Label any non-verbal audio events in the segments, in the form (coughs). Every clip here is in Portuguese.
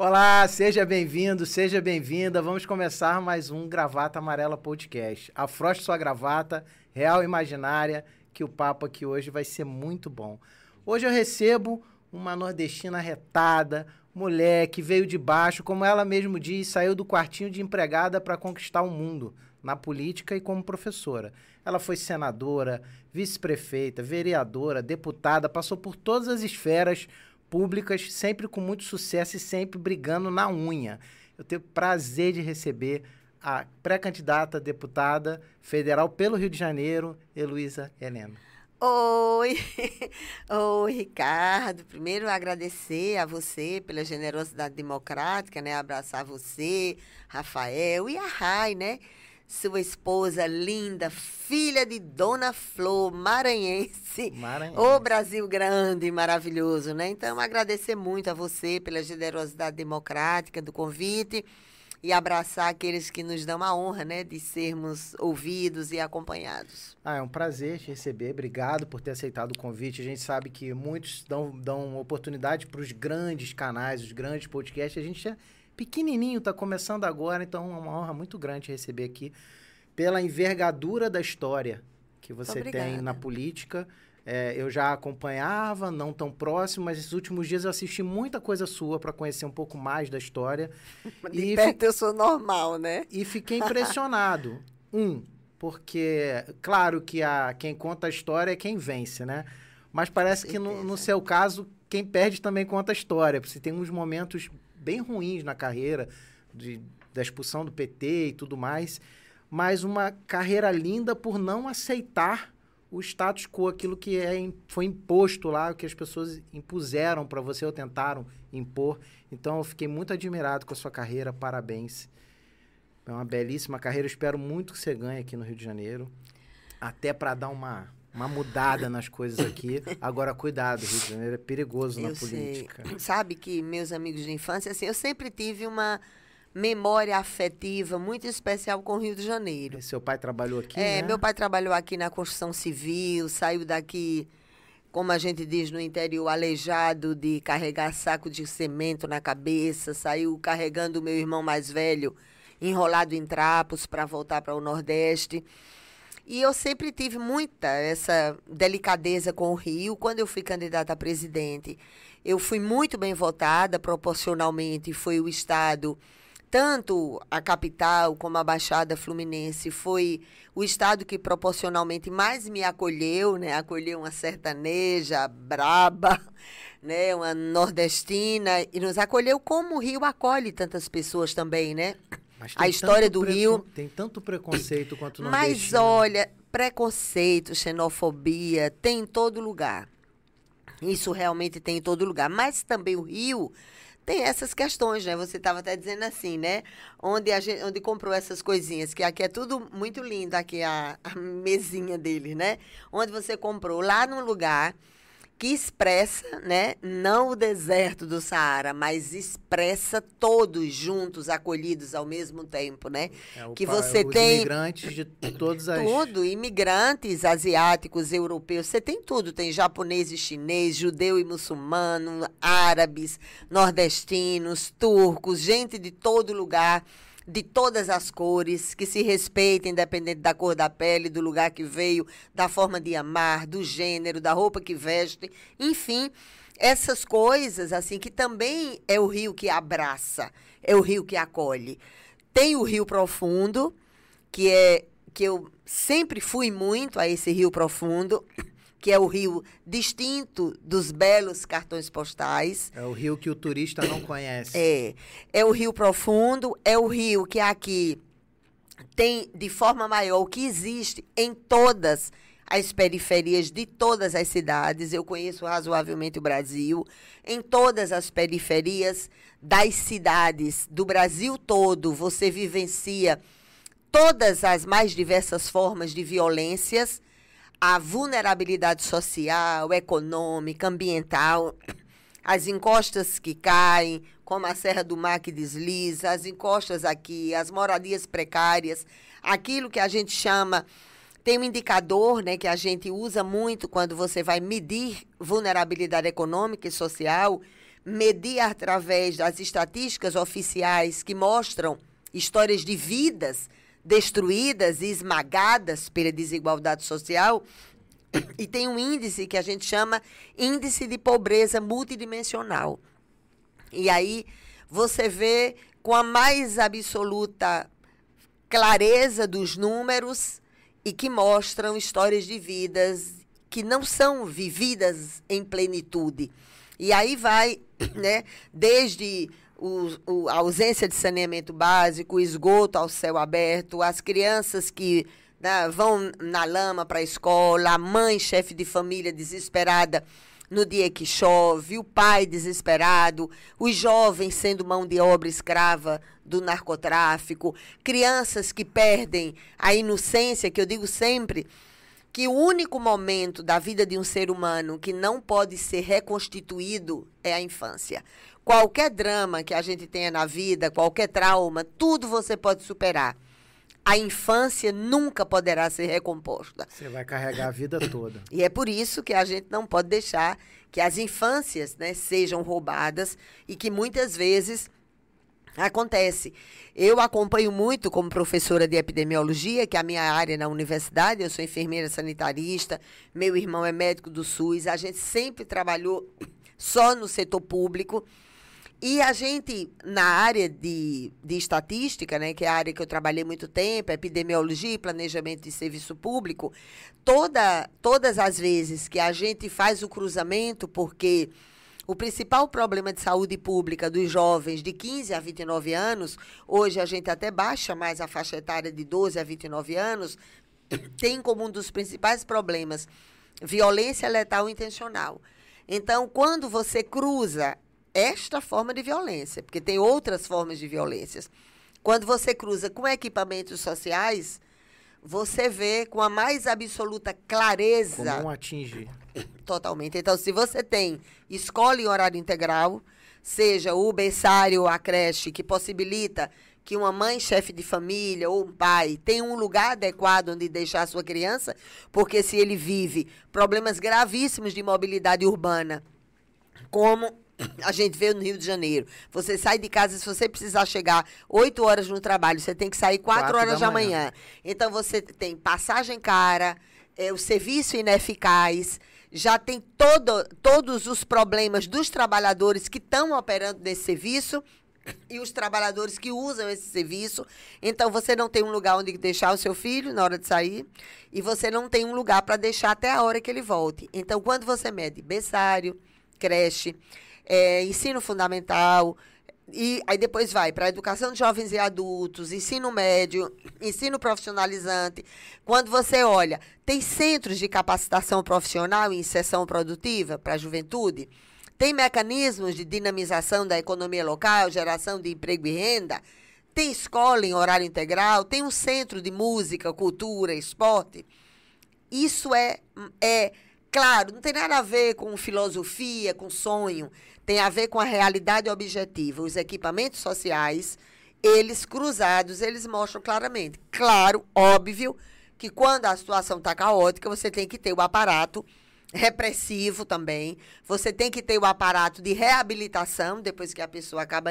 Olá, seja bem-vindo, seja bem-vinda. Vamos começar mais um Gravata Amarela Podcast. Afroste sua gravata, real imaginária, que o papo aqui hoje vai ser muito bom. Hoje eu recebo uma nordestina retada, mulher que veio de baixo, como ela mesmo diz, saiu do quartinho de empregada para conquistar o mundo, na política e como professora. Ela foi senadora, vice-prefeita, vereadora, deputada, passou por todas as esferas públicas, sempre com muito sucesso e sempre brigando na unha. Eu tenho prazer de receber a pré-candidata deputada federal pelo Rio de Janeiro, Heloísa Helena. Oi, (laughs) oi, Ricardo. Primeiro agradecer a você pela generosidade democrática, né? Abraçar você, Rafael e a Rai, né? Sua esposa linda, filha de Dona Flor, maranhense. Maranhense. O Brasil grande e maravilhoso, né? Então, agradecer muito a você pela generosidade democrática do convite e abraçar aqueles que nos dão a honra, né, de sermos ouvidos e acompanhados. Ah, é um prazer te receber. Obrigado por ter aceitado o convite. A gente sabe que muitos dão, dão oportunidade para os grandes canais, os grandes podcasts. A gente é pequenininho, está começando agora, então é uma honra muito grande receber aqui pela envergadura da história que você tem na política. É, eu já acompanhava, não tão próximo, mas esses últimos dias eu assisti muita coisa sua para conhecer um pouco mais da história. (laughs) De e perto eu sou normal, né? E fiquei (laughs) impressionado. um, porque, claro que a, quem conta a história é quem vence, né? Mas parece que no, no seu caso, quem perde também conta a história. Você tem uns momentos bem ruins na carreira, de, da expulsão do PT e tudo mais, mas uma carreira linda por não aceitar o status quo, aquilo que é, foi imposto lá, o que as pessoas impuseram para você ou tentaram impor. Então eu fiquei muito admirado com a sua carreira, parabéns. É uma belíssima carreira, espero muito que você ganhe aqui no Rio de Janeiro, até para dar uma uma mudada nas coisas aqui. Agora, cuidado, Rio de Janeiro é perigoso eu na política. Sei. Sabe que meus amigos de infância, assim, eu sempre tive uma memória afetiva muito especial com o Rio de Janeiro. E seu pai trabalhou aqui, É, né? meu pai trabalhou aqui na construção civil, saiu daqui, como a gente diz no interior, aleijado de carregar saco de cimento na cabeça, saiu carregando o meu irmão mais velho enrolado em trapos para voltar para o Nordeste. E eu sempre tive muita essa delicadeza com o Rio. Quando eu fui candidata a presidente, eu fui muito bem votada proporcionalmente. Foi o Estado, tanto a capital como a Baixada Fluminense, foi o Estado que proporcionalmente mais me acolheu, né? Acolheu uma sertaneja braba, (laughs) né? Uma nordestina. E nos acolheu como o Rio acolhe tantas pessoas também, né? A história do Rio. Tem tanto preconceito quanto não Mas olha, preconceito, xenofobia tem em todo lugar. Isso realmente tem em todo lugar. Mas também o Rio tem essas questões, né? Você estava até dizendo assim, né? Onde a gente, onde comprou essas coisinhas, que aqui é tudo muito lindo, aqui a, a mesinha dele, né? Onde você comprou lá num lugar que expressa, né, não o deserto do Saara, mas expressa todos juntos, acolhidos ao mesmo tempo, né? É, que você tem imigrantes de todas as tudo, imigrantes asiáticos, europeus, você tem tudo, tem japonês e chinês, judeu e muçulmano, árabes, nordestinos, turcos, gente de todo lugar de todas as cores, que se respeitem, independente da cor da pele, do lugar que veio, da forma de amar, do gênero, da roupa que veste, enfim, essas coisas, assim, que também é o rio que abraça, é o rio que acolhe. Tem o Rio Profundo, que é que eu sempre fui muito a esse Rio Profundo que é o rio distinto dos belos cartões postais. É o rio que o turista não conhece. É. É o rio profundo, é o rio que aqui tem de forma maior o que existe em todas as periferias de todas as cidades. Eu conheço razoavelmente o Brasil. Em todas as periferias das cidades do Brasil todo, você vivencia todas as mais diversas formas de violências a vulnerabilidade social, econômica, ambiental, as encostas que caem, como a Serra do Mar que desliza, as encostas aqui, as moradias precárias, aquilo que a gente chama tem um indicador né, que a gente usa muito quando você vai medir vulnerabilidade econômica e social, medir através das estatísticas oficiais que mostram histórias de vidas destruídas e esmagadas pela desigualdade social. E tem um índice que a gente chama índice de pobreza multidimensional. E aí você vê com a mais absoluta clareza dos números e que mostram histórias de vidas que não são vividas em plenitude. E aí vai, (coughs) né, desde o, o, a ausência de saneamento básico, o esgoto ao céu aberto, as crianças que né, vão na lama para a escola, a mãe, chefe de família desesperada no dia que chove, o pai desesperado, os jovens sendo mão de obra escrava do narcotráfico, crianças que perdem a inocência, que eu digo sempre que o único momento da vida de um ser humano que não pode ser reconstituído é a infância. Qualquer drama que a gente tenha na vida, qualquer trauma, tudo você pode superar. A infância nunca poderá ser recomposta. Você vai carregar a vida toda. E é por isso que a gente não pode deixar que as infâncias né, sejam roubadas e que muitas vezes acontece. Eu acompanho muito como professora de epidemiologia, que é a minha área na universidade, eu sou enfermeira sanitarista, meu irmão é médico do SUS, a gente sempre trabalhou só no setor público. E a gente, na área de, de estatística, né, que é a área que eu trabalhei muito tempo, epidemiologia e planejamento de serviço público, toda, todas as vezes que a gente faz o cruzamento, porque o principal problema de saúde pública dos jovens de 15 a 29 anos, hoje a gente até baixa mais a faixa etária de 12 a 29 anos, tem como um dos principais problemas violência letal intencional. Então, quando você cruza esta forma de violência, porque tem outras formas de violências. Quando você cruza com equipamentos sociais, você vê com a mais absoluta clareza. Como atingir. Totalmente. Então, se você tem escola em horário integral, seja o berçário ou a creche, que possibilita que uma mãe chefe de família ou um pai tenha um lugar adequado onde deixar a sua criança, porque se ele vive problemas gravíssimos de mobilidade urbana, como a gente vê no Rio de Janeiro. Você sai de casa, se você precisar chegar 8 horas no trabalho, você tem que sair 4, 4 horas da, manhã. manhã. Então você tem passagem cara, é, o serviço ineficaz, já tem todo, todos os problemas dos trabalhadores que estão operando nesse serviço e os trabalhadores que usam esse serviço. Então, você não tem um lugar onde deixar o seu filho na hora de sair e você não tem um lugar para deixar até a hora que ele volte. Então, quando você mede berçário, creche, é, ensino fundamental, e aí depois vai para educação de jovens e adultos, ensino médio, ensino profissionalizante. Quando você olha, tem centros de capacitação profissional e inserção produtiva para a juventude? Tem mecanismos de dinamização da economia local, geração de emprego e renda? Tem escola em horário integral? Tem um centro de música, cultura, esporte? Isso é, é claro, não tem nada a ver com filosofia, com sonho tem a ver com a realidade objetiva. Os equipamentos sociais, eles cruzados, eles mostram claramente. Claro, óbvio, que quando a situação está caótica, você tem que ter o aparato repressivo também. Você tem que ter o aparato de reabilitação, depois que a pessoa acaba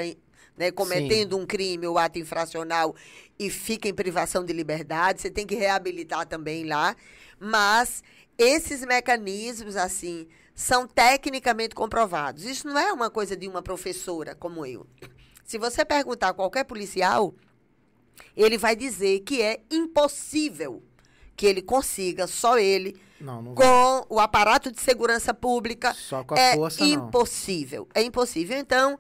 né, cometendo Sim. um crime ou ato infracional e fica em privação de liberdade. Você tem que reabilitar também lá. Mas esses mecanismos, assim, são tecnicamente comprovados. Isso não é uma coisa de uma professora como eu. Se você perguntar a qualquer policial, ele vai dizer que é impossível que ele consiga, só ele, não, não com o aparato de segurança pública. Só com a é força, impossível. Não. É impossível. Então,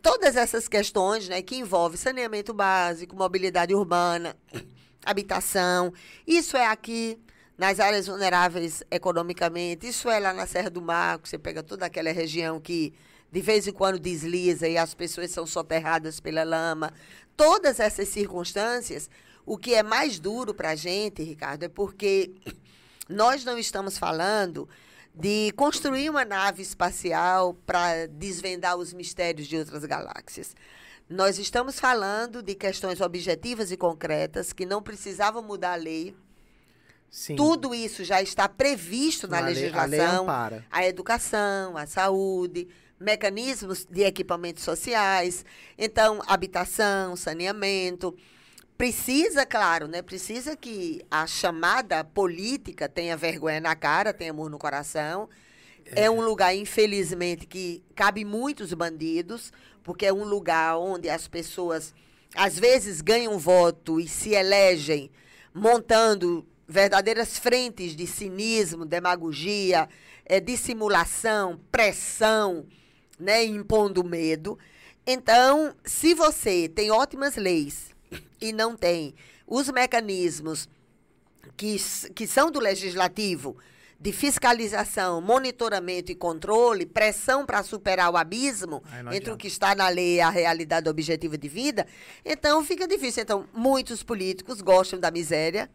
todas essas questões né, que envolvem saneamento básico, mobilidade urbana, (clears throat) habitação, isso é aqui nas áreas vulneráveis economicamente. Isso é lá na Serra do Mar, você pega toda aquela região que de vez em quando desliza e as pessoas são soterradas pela lama. Todas essas circunstâncias, o que é mais duro para a gente, Ricardo, é porque (coughs) nós não estamos falando de construir uma nave espacial para desvendar os mistérios de outras galáxias. Nós estamos falando de questões objetivas e concretas que não precisavam mudar a lei, Sim. Tudo isso já está previsto na, na legislação. Lei, a, a educação, a saúde, mecanismos de equipamentos sociais, então habitação, saneamento. Precisa, claro, né? Precisa que a chamada política tenha vergonha na cara, tenha amor no coração. É. é um lugar, infelizmente, que cabe muitos bandidos, porque é um lugar onde as pessoas às vezes ganham voto e se elegem montando verdadeiras frentes de cinismo, demagogia, é, dissimulação, pressão, né, impondo medo. Então, se você tem ótimas leis e não tem os mecanismos que, que são do legislativo de fiscalização, monitoramento e controle, pressão para superar o abismo entre o que está na lei e a realidade objetiva de vida, então fica difícil. Então, muitos políticos gostam da miséria,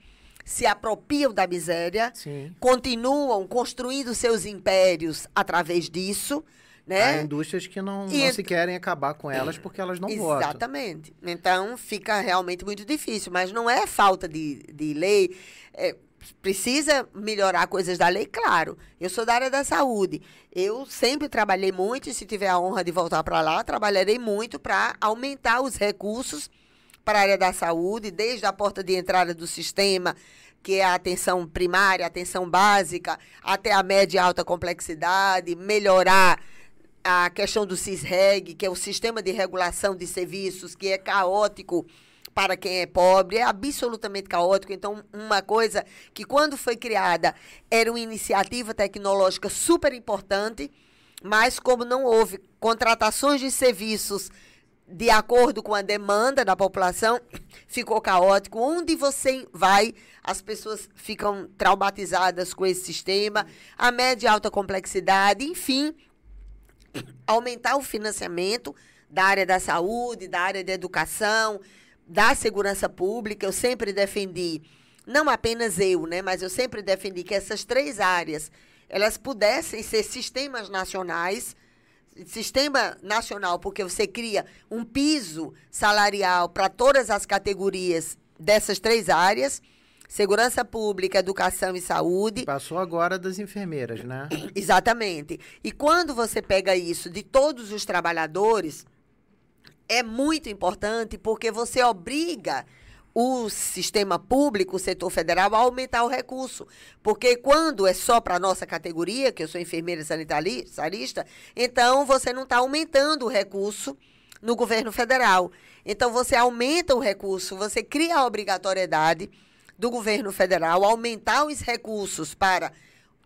se apropriam da miséria, Sim. continuam construindo seus impérios através disso. Né? Há indústrias que não, e... não se querem acabar com elas porque elas não Exatamente. votam. Exatamente. Então fica realmente muito difícil. Mas não é falta de, de lei. É, precisa melhorar coisas da lei, claro. Eu sou da área da saúde. Eu sempre trabalhei muito e se tiver a honra de voltar para lá, trabalharei muito para aumentar os recursos para a área da saúde, desde a porta de entrada do sistema, que é a atenção primária, atenção básica, até a média e alta complexidade, melhorar a questão do CISREG, que é o Sistema de Regulação de Serviços, que é caótico para quem é pobre, é absolutamente caótico. Então, uma coisa que quando foi criada era uma iniciativa tecnológica super importante, mas como não houve contratações de serviços de acordo com a demanda da população, (coughs) ficou caótico. Onde você vai, as pessoas ficam traumatizadas com esse sistema, a média e alta complexidade, enfim, (coughs) aumentar o financiamento da área da saúde, da área da educação, da segurança pública. Eu sempre defendi, não apenas eu, né, mas eu sempre defendi que essas três áreas elas pudessem ser sistemas nacionais sistema nacional, porque você cria um piso salarial para todas as categorias dessas três áreas. Segurança Pública, Educação e Saúde. Passou agora das enfermeiras, né? (coughs) Exatamente. E quando você pega isso de todos os trabalhadores, é muito importante porque você obriga o sistema público, o setor federal, aumentar o recurso. Porque quando é só para a nossa categoria, que eu sou enfermeira sanitarista, então você não está aumentando o recurso no governo federal. Então você aumenta o recurso, você cria a obrigatoriedade do governo federal aumentar os recursos para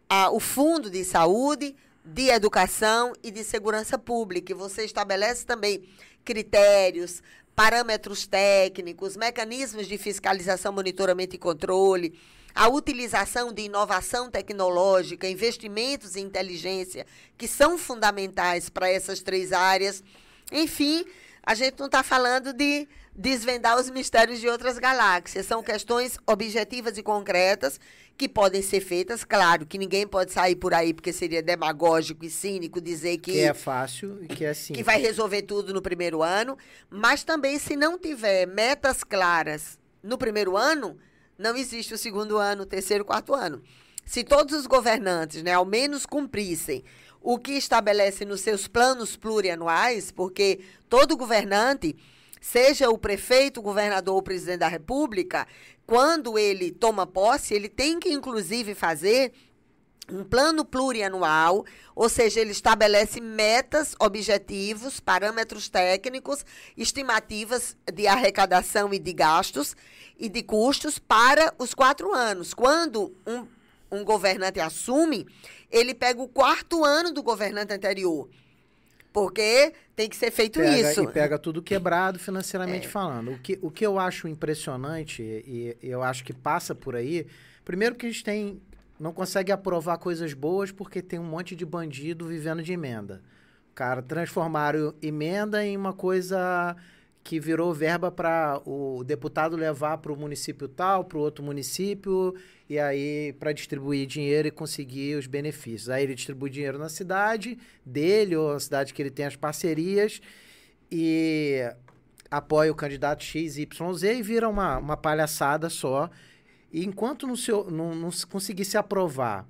a, o fundo de saúde, de educação e de segurança pública. E você estabelece também critérios, parâmetros técnicos, mecanismos de fiscalização, monitoramento e controle, a utilização de inovação tecnológica, investimentos em inteligência, que são fundamentais para essas três áreas. Enfim, a gente não está falando de desvendar os mistérios de outras galáxias. São questões objetivas e concretas que podem ser feitas. Claro que ninguém pode sair por aí porque seria demagógico e cínico dizer que. Que é fácil e que é simples. Que vai resolver tudo no primeiro ano. Mas também, se não tiver metas claras no primeiro ano, não existe o segundo ano, o terceiro, o quarto ano. Se todos os governantes, né, ao menos cumprissem o que estabelece nos seus planos plurianuais, porque todo governante seja o prefeito, o governador ou presidente da República, quando ele toma posse, ele tem que, inclusive, fazer um plano plurianual, ou seja, ele estabelece metas, objetivos, parâmetros técnicos, estimativas de arrecadação e de gastos e de custos para os quatro anos. Quando um, um governante assume, ele pega o quarto ano do governante anterior. Porque tem que ser feito pega, isso. E pega tudo quebrado financeiramente é. falando. O que, o que eu acho impressionante, e, e eu acho que passa por aí, primeiro que a gente tem. Não consegue aprovar coisas boas porque tem um monte de bandido vivendo de emenda. Cara, transformaram emenda em uma coisa que virou verba para o deputado levar para o município tal, para o outro município, e aí para distribuir dinheiro e conseguir os benefícios. Aí ele distribui dinheiro na cidade dele, ou na cidade que ele tem as parcerias, e apoia o candidato XYZ e vira uma, uma palhaçada só. E enquanto não, se, não, não conseguir se aprovar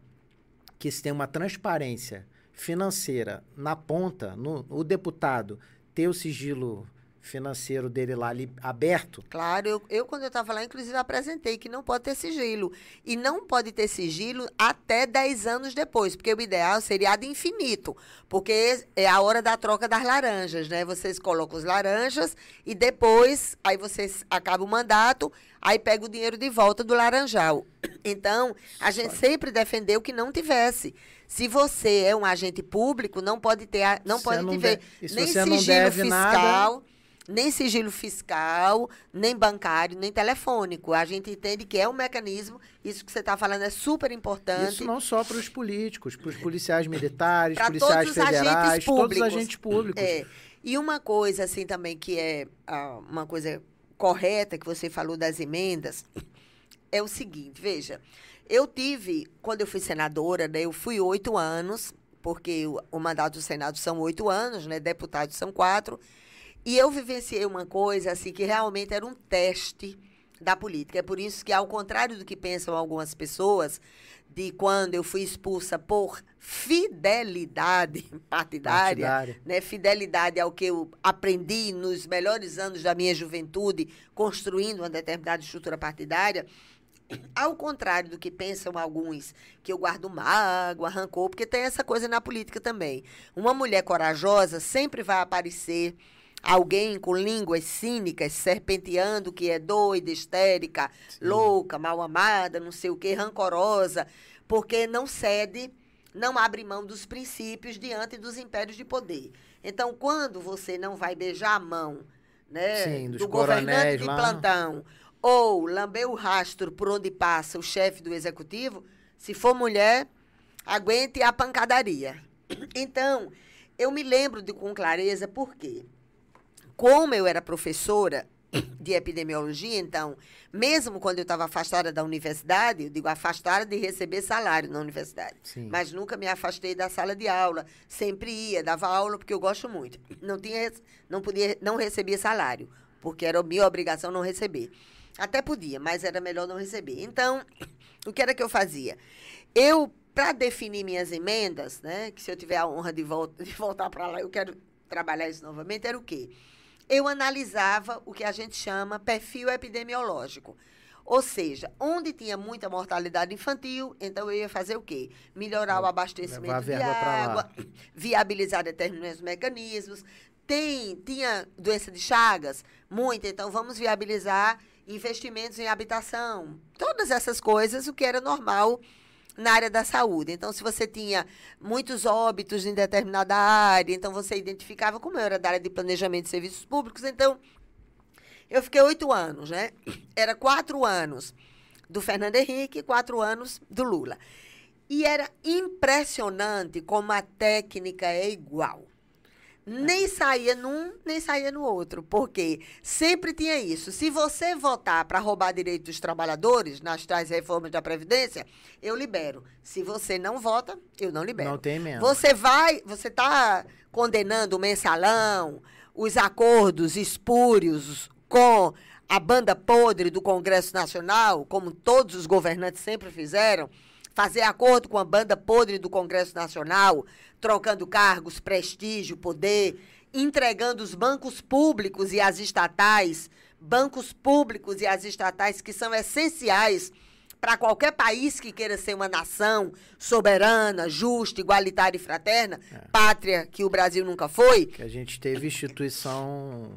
que se tem uma transparência financeira na ponta, no, o deputado ter o sigilo financeiro dele lá ali aberto? Claro, eu, eu quando eu estava lá, inclusive, apresentei que não pode ter sigilo. E não pode ter sigilo até 10 anos depois, porque o ideal seria ad infinito, porque é a hora da troca das laranjas, né? Vocês colocam os laranjas e depois, aí vocês acabam o mandato, aí pega o dinheiro de volta do laranjal. Então, a gente sempre defendeu que não tivesse. Se você é um agente público, não pode ter, não pode não de... nem sigilo fiscal, nada... nem sigilo fiscal, nem bancário, nem telefônico. A gente entende que é um mecanismo, isso que você está falando é super importante. Isso não só para os políticos, para os policiais militares, policiais federais, todos os agentes públicos. É. E uma coisa assim também que é ah, uma coisa correta que você falou das emendas é o seguinte, veja, eu tive, quando eu fui senadora, né, eu fui oito anos, porque o, o mandato do Senado são oito anos, né, deputados são quatro, e eu vivenciei uma coisa assim que realmente era um teste da política. É por isso que, ao contrário do que pensam algumas pessoas, de quando eu fui expulsa por fidelidade (laughs) partidária, partidária, né? Fidelidade ao que eu aprendi nos melhores anos da minha juventude, construindo uma determinada estrutura partidária. (clears throat) Ao contrário do que pensam alguns, que eu guardo mágoa, rancor, porque tem essa coisa na política também. Uma mulher corajosa sempre vai aparecer alguém com línguas cínicas, serpenteando que é doida, histérica, Sim. louca, mal amada, não sei o que, rancorosa, porque não cede, não abre mão dos princípios diante dos impérios de poder. Então, quando você não vai beijar a mão né, Sim, do governante de lá. plantão ou lamber o rastro por onde passa o chefe do executivo, se for mulher, aguente a pancadaria. Então, eu me lembro de com clareza por quê? Como eu era professora de epidemiologia, então, mesmo quando eu estava afastada da universidade, eu digo afastada de receber salário na universidade, Sim. mas nunca me afastei da sala de aula, sempre ia, dava aula porque eu gosto muito. Não tinha, não podia, não recebia salário, porque era minha obrigação não receber. Até podia, mas era melhor não receber. Então, o que era que eu fazia? Eu, para definir minhas emendas, né, que se eu tiver a honra de, volta, de voltar para lá, eu quero trabalhar isso novamente, era o quê? Eu analisava o que a gente chama perfil epidemiológico. Ou seja, onde tinha muita mortalidade infantil, então eu ia fazer o quê? Melhorar o abastecimento de água, (coughs) viabilizar determinados mecanismos. Tem, tinha doença de Chagas? Muita, então vamos viabilizar investimentos em habitação. Todas essas coisas, o que era normal na área da saúde. Então, se você tinha muitos óbitos em determinada área, então você identificava como eu era da área de planejamento de serviços públicos. Então, eu fiquei oito anos, né? (coughs) Era quatro anos do Fernando Henrique e quatro anos do Lula. E era impressionante como a técnica é igual nem saía num, nem saía no outro. Porque sempre tinha isso. Se você votar para roubar direito dos trabalhadores nas tais reformas da Previdência, eu libero. Se você não vota, eu não libero. Não tem mesmo. Você vai, você está condenando o mensalão, os acordos espúrios com a banda podre do Congresso Nacional, como todos os governantes sempre fizeram, fazer acordo com a banda podre do Congresso Nacional, trocando cargos, prestígio, poder, entregando os bancos públicos e as estatais, bancos públicos e as estatais que são essenciais para qualquer país que queira ser uma nação soberana, justa, igualitária e fraterna, é. pátria que o Brasil nunca foi. Que a gente teve instituição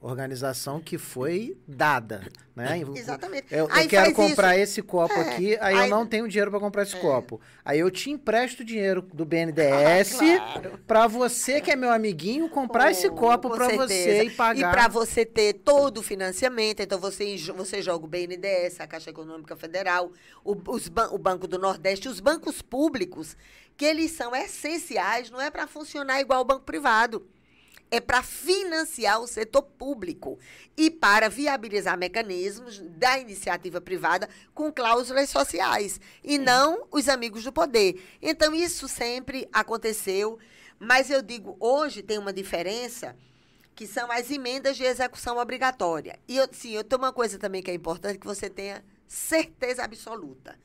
organização que foi dada, né? Exatamente. Eu, eu quero comprar isso. esse copo é, aqui, aí, aí, eu não tenho dinheiro para comprar esse é. copo. Aí eu te empresto dinheiro do BNDES ah, claro. para você que é meu amiguinho comprar oh, esse copo para você e pagar. E para você ter todo o financiamento, então você você joga o BNDES, a Caixa Econômica Federal, o, o Banco do Nordeste, os bancos públicos, que eles são essenciais, não é para funcionar igual o banco privado é para financiar o setor público e para viabilizar mecanismos da iniciativa privada com cláusulas sociais e não os amigos do poder. Então, isso sempre aconteceu, mas eu digo, hoje tem uma diferença que são as emendas de execução obrigatória. E, eu, sim, eu tenho uma coisa também que é importante que você tenha certeza absoluta.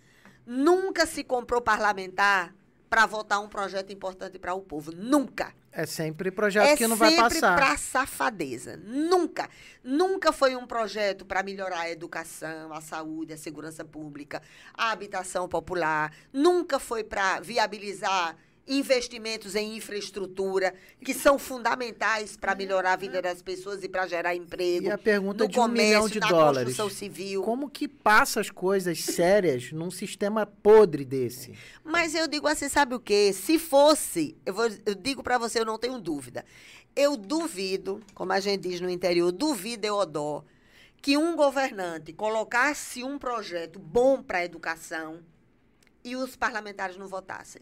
Nunca se comprou parlamentar para votar um projeto importante para o povo. Nunca. É sempre projeto é que não vai passar. É sempre para safadeza. Nunca. Nunca foi um projeto para melhorar a educação, a saúde, a segurança pública, a habitação popular. Nunca foi para viabilizar investimentos em infraestrutura que são fundamentais para melhorar a vida das pessoas e para gerar emprego. E a pergunta no de um comércio, milhão de na dólares. construção civil. Como que passa as coisas sérias num sistema podre desse? Mas eu digo assim, sabe o quê? Se fosse, eu, vou, eu digo para você, eu não tenho dúvida. Eu duvido, como a gente diz no interior, duvido eu dó que um governante colocasse um projeto bom para a educação e os parlamentares não votassem.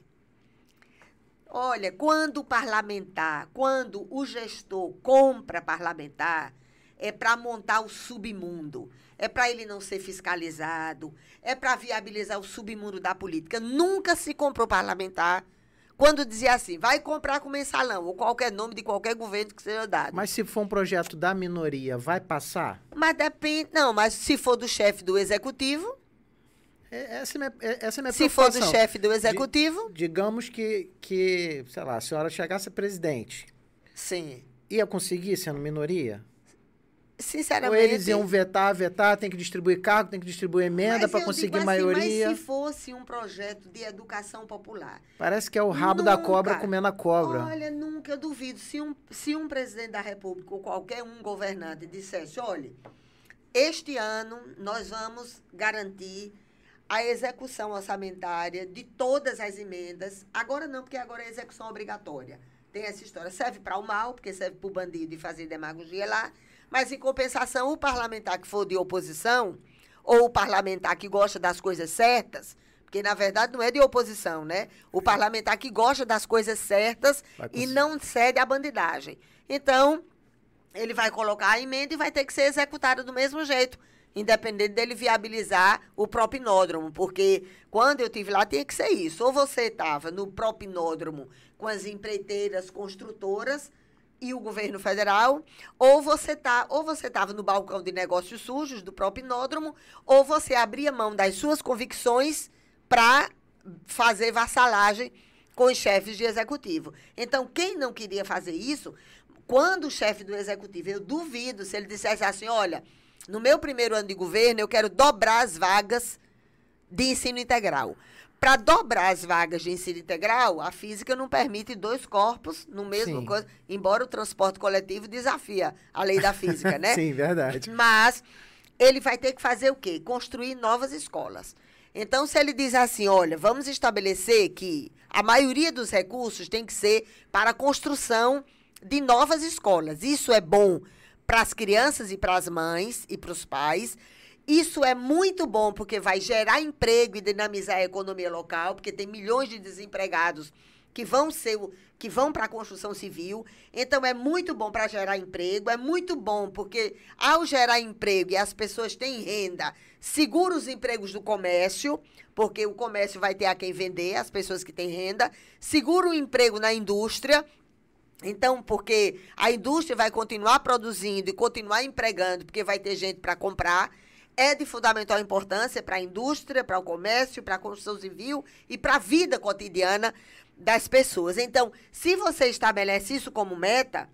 Olha, quando o parlamentar, quando o gestor compra parlamentar, é para montar o submundo, é para ele não ser fiscalizado, é para viabilizar o submundo da política. Nunca se comprou parlamentar quando dizia assim, vai comprar com mensalão, ou qualquer nome de qualquer governo que seja dado. Mas se for um projeto da minoria, vai passar? Mas depende. Não, mas se for do chefe do executivo, essa é minha, é, essa é minha Se for do chefe do executivo. digamos que, que, sei lá, a senhora chegasse a presidente. Sim. Ia conseguir sendo minoria? Sinceramente. Ou eles iam vetar, vetar, tem que distribuir cargo, tem que distribuir emenda para conseguir assim, maioria. Mas se fosse um projeto de educação popular. Parece que é o rabo nunca, da cobra comendo a cobra. Olha, nunca duvido. Se um, se um presidente da República ou qualquer um governante dissesse: olha, este ano nós vamos garantir a execução orçamentária de todas as emendas. Agora não, porque agora é execução obrigatória. Tem essa história. Serve para o mal, porque serve para o bandido e fazer demagogia lá. Mas, em compensação, o parlamentar que for de oposição, ou o parlamentar que gosta das coisas certas, porque, na verdade, não é de oposição, né? O parlamentar que gosta das coisas certas e não cede à bandidagem. Então, ele vai colocar a emenda e vai ter que ser executada do mesmo jeito independente dele viabilizar o propinódromo, porque quando eu tive lá tinha que ser isso. Ou você estava no propinódromo com as empreiteiras construtoras e o governo federal, ou você tá, ou você estava no balcão de negócios sujos do propinódromo, ou você abria mão das suas convicções para fazer vassalagem com os chefes de executivo. Então, quem não queria fazer isso, quando o chefe do executivo, eu duvido se ele dissesse assim, olha, no meu primeiro ano de governo, eu quero dobrar as vagas de ensino integral. Para dobrar as vagas de ensino integral, a física não permite dois corpos no mesmo Sim. coisa, embora o transporte coletivo desafia a lei da física, né? (laughs) Sim, verdade. Mas ele vai ter que fazer o quê? Construir novas escolas. Então, se ele diz assim, olha, vamos estabelecer que a maioria dos recursos tem que ser para a construção de novas escolas. Isso é bom para as crianças e para as mães e para os pais. Isso é muito bom porque vai gerar emprego e dinamizar a economia local, porque tem milhões de desempregados que vão ser que vão para a construção civil. Então é muito bom para gerar emprego, é muito bom porque ao gerar emprego e as pessoas têm renda, segura os empregos do comércio, porque o comércio vai ter a quem vender, as pessoas que têm renda, segura o emprego na indústria, então, porque a indústria vai continuar produzindo e continuar empregando, porque vai ter gente para comprar, é de fundamental importância para a indústria, para o comércio, para a construção civil e para a vida cotidiana das pessoas. Então, se você estabelece isso como meta,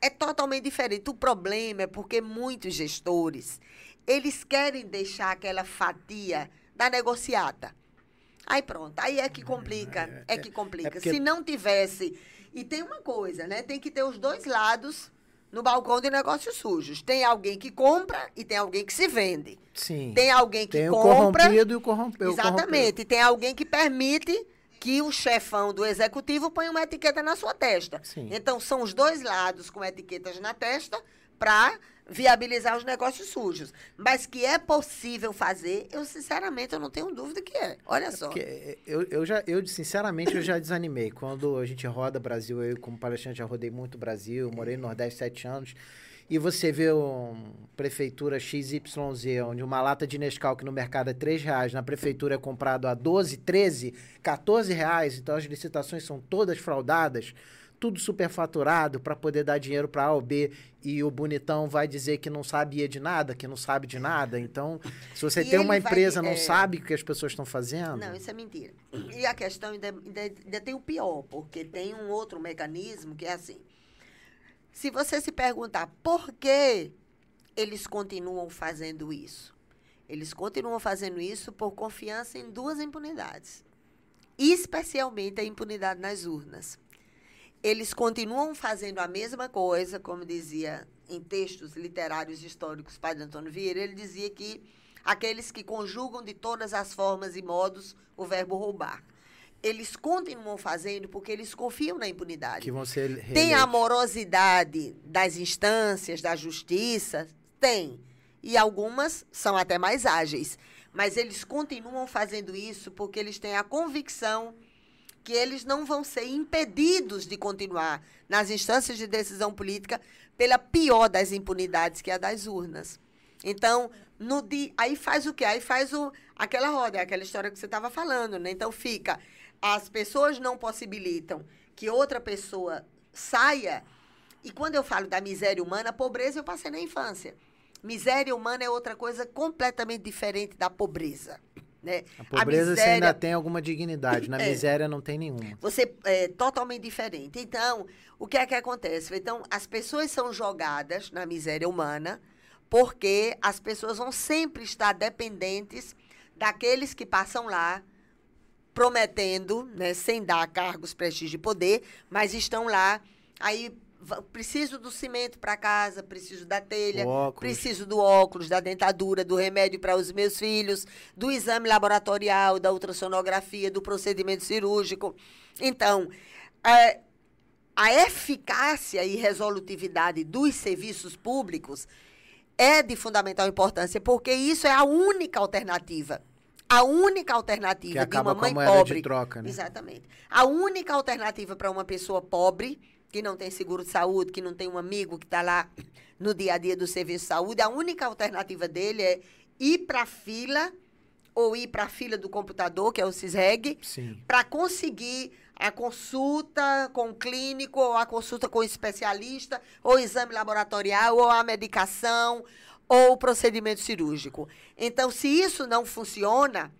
é totalmente diferente. O problema é porque muitos gestores, eles querem deixar aquela fatia da negociata. Aí pronto, aí é que complica, é, é que complica. É porque... Se não tivesse e tem uma coisa, né? Tem que ter os dois lados no balcão de negócios sujos. Tem alguém que compra e tem alguém que se vende. Sim. Tem alguém que tem compra. O corrompido e o corrompido. Exatamente. E tem alguém que permite que o chefão do executivo ponha uma etiqueta na sua testa. Sim. Então, são os dois lados com etiquetas na testa para viabilizar os negócios sujos. Mas que é possível fazer, eu sinceramente eu não tenho dúvida que é. Olha é só. Eu, eu já, eu sinceramente eu já desanimei. Quando a gente roda Brasil, eu como palestrante já rodei muito Brasil, morei no Nordeste sete anos. E você vê uma prefeitura XYZ, onde uma lata de Nescau que no mercado é 3 reais, na prefeitura é comprado a 12, 13, 14 reais, então as licitações são todas fraudadas tudo superfaturado para poder dar dinheiro para A ou B e o bonitão vai dizer que não sabia de nada, que não sabe de nada. Então, se você (laughs) tem uma empresa vai, não é... sabe o que as pessoas estão fazendo. Não, isso é mentira. E a questão ainda, ainda, ainda tem o pior, porque tem um outro mecanismo que é assim. Se você se perguntar por que eles continuam fazendo isso, eles continuam fazendo isso por confiança em duas impunidades, especialmente a impunidade nas urnas eles continuam fazendo a mesma coisa, como dizia em textos literários históricos Padre Antônio Vieira, ele dizia que aqueles que conjugam de todas as formas e modos o verbo roubar. Eles continuam fazendo porque eles confiam na impunidade. Que vão ser Tem a morosidade das instâncias, da justiça? Tem. E algumas são até mais ágeis. Mas eles continuam fazendo isso porque eles têm a convicção que eles não vão ser impedidos de continuar nas instâncias de decisão política pela pior das impunidades, que é a das urnas. Então, no di, aí faz o quê? Aí faz o, aquela roda, aquela história que você estava falando, né? Então fica, as pessoas não possibilitam que outra pessoa saia. E quando eu falo da miséria humana, pobreza eu passei na infância. Miséria humana é outra coisa completamente diferente da pobreza. Né? A pobreza a miséria, você ainda tem alguma dignidade, na (laughs) é, miséria não tem nenhuma. Você é totalmente diferente. Então, o que é que acontece? Então, as pessoas são jogadas na miséria humana porque as pessoas vão sempre estar dependentes daqueles que passam lá prometendo, né, sem dar cargos, prestígio e poder, mas estão lá aí preciso do cimento para casa, preciso da telha, preciso do óculos, da dentadura, do remédio para os meus filhos, do exame laboratorial, da ultrassonografia, do procedimento cirúrgico. Então, é, a eficácia e resolutividade dos serviços públicos é de fundamental importância, porque isso é a única alternativa. A única alternativa de uma mãe pobre. Troca, né? Exatamente. A única alternativa para uma pessoa pobre que não tem seguro de saúde, que não tem um amigo que está lá no dia a dia do serviço de saúde, a única alternativa dele é ir para a fila ou ir para a fila do computador, que é o CISREG, para conseguir a consulta com o clínico, ou a consulta com o especialista, ou o exame laboratorial, ou a medicação, ou o procedimento cirúrgico. Então, se isso não funciona,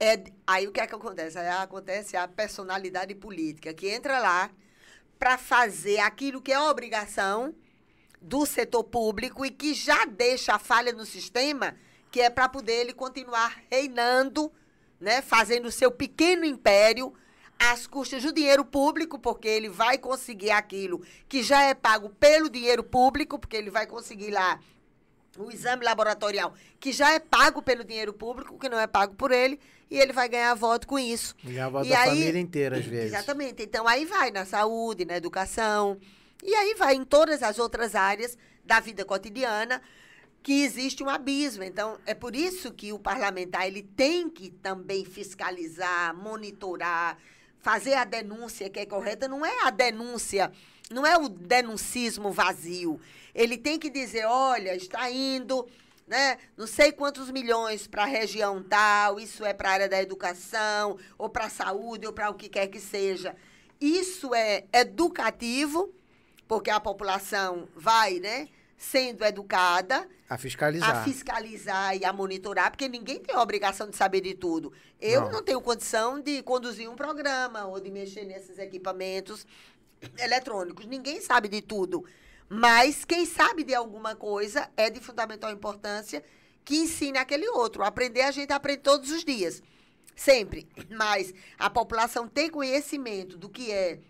é, aí o que é que acontece? Aí acontece a personalidade política, que entra lá para fazer aquilo que é obrigação do setor público e que já deixa a falha no sistema, que é para poder ele continuar reinando, né, fazendo o seu pequeno império às custas do dinheiro público, porque ele vai conseguir aquilo que já é pago pelo dinheiro público, porque ele vai conseguir lá o exame laboratorial, que já é pago pelo dinheiro público, que não é pago por ele, e ele vai ganhar voto com isso. Ganhar voto e da aí, família inteira, às vezes. Exatamente. Então, aí vai na saúde, na educação, e aí vai em todas as outras áreas da vida cotidiana, que existe um abismo. Então, é por isso que o parlamentar ele tem que também fiscalizar, monitorar, fazer a denúncia que é correta. Não é a denúncia, não é o denuncismo vazio ele tem que dizer, olha, está indo, né, não sei quantos milhões para a região tal, isso é para a área da educação, ou para a saúde, ou para o que quer que seja. Isso é educativo, porque a população vai, né, sendo educada a fiscalizar. A fiscalizar e a monitorar, porque ninguém tem a obrigação de saber de tudo. Eu não, não tenho condição de conduzir um programa ou de mexer nesses equipamentos eletrônicos. Ninguém sabe de tudo. Mas quem sabe de alguma coisa é de fundamental importância que ensine aquele outro. Aprender, a gente aprende todos os dias. Sempre. (clears throat) Mas a população tem conhecimento do que é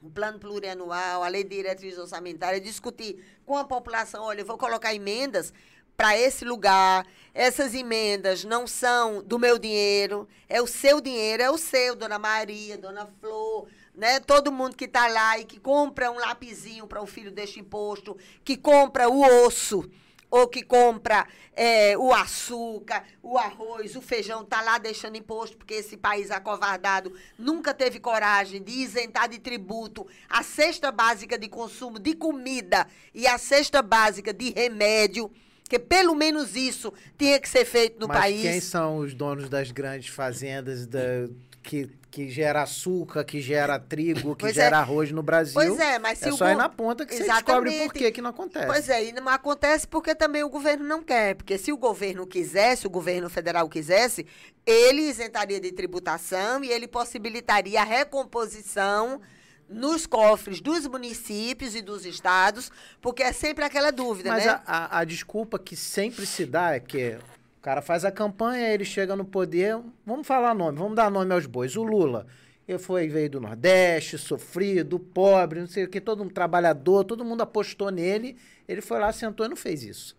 o plano plurianual, a lei de diretriz orçamentária, discutir com a população, olha, eu vou colocar emendas para esse lugar. Essas emendas não são do meu dinheiro, é o seu dinheiro, é o seu, dona Maria, dona Flor, né? Todo mundo que está lá e que compra um lapisinho para o filho deste imposto, que compra o osso, ou que compra é, o açúcar, o arroz, o feijão, está lá deixando imposto, porque esse país acovardado nunca teve coragem de isentar de tributo a cesta básica de consumo de comida e a cesta básica de remédio. Que pelo menos isso tinha que ser feito no Mas país. Quem são os donos das grandes fazendas da, que, que gera açúcar, que gera trigo, que pois é. gera é. arroz no Brasil. Pois é, mas se é o só ir na ponta que Exatamente. você descobre por que, que não acontece. Pois é, e não acontece porque também o governo não quer. Porque se o governo quisesse, o governo federal quisesse, ele isentaria de tributação e ele possibilitaria a recomposição nos cofres dos municípios e dos estados, porque é sempre aquela dúvida, Mas né? Mas a, a, desculpa que sempre se dá é que cara faz a campanha, ele chega no poder, vamos falar nome, vamos dar nome aos bois. O Lula, ele foi, veio do Nordeste, sofrido, pobre, não sei o que, todo um trabalhador, todo mundo apostou nele, ele foi lá, sentou e não fez isso.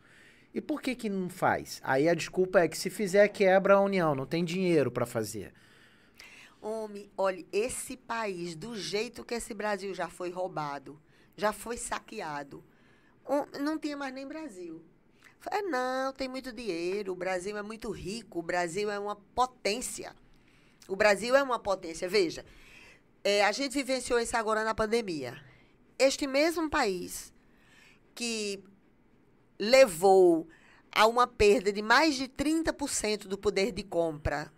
E por que que não faz? Aí a desculpa é que se fizer, quebra a União, não tem dinheiro para fazer. Homem, olha, esse país, do jeito que esse Brasil já foi roubado, já foi saqueado, um, não tinha mais nem Brasil. Falei, não, tem muito dinheiro, o Brasil é muito rico, o Brasil é uma potência. O Brasil é uma potência. Veja, é, a gente vivenciou isso agora na pandemia. Este mesmo país que levou a uma perda de mais de 30% do poder de compra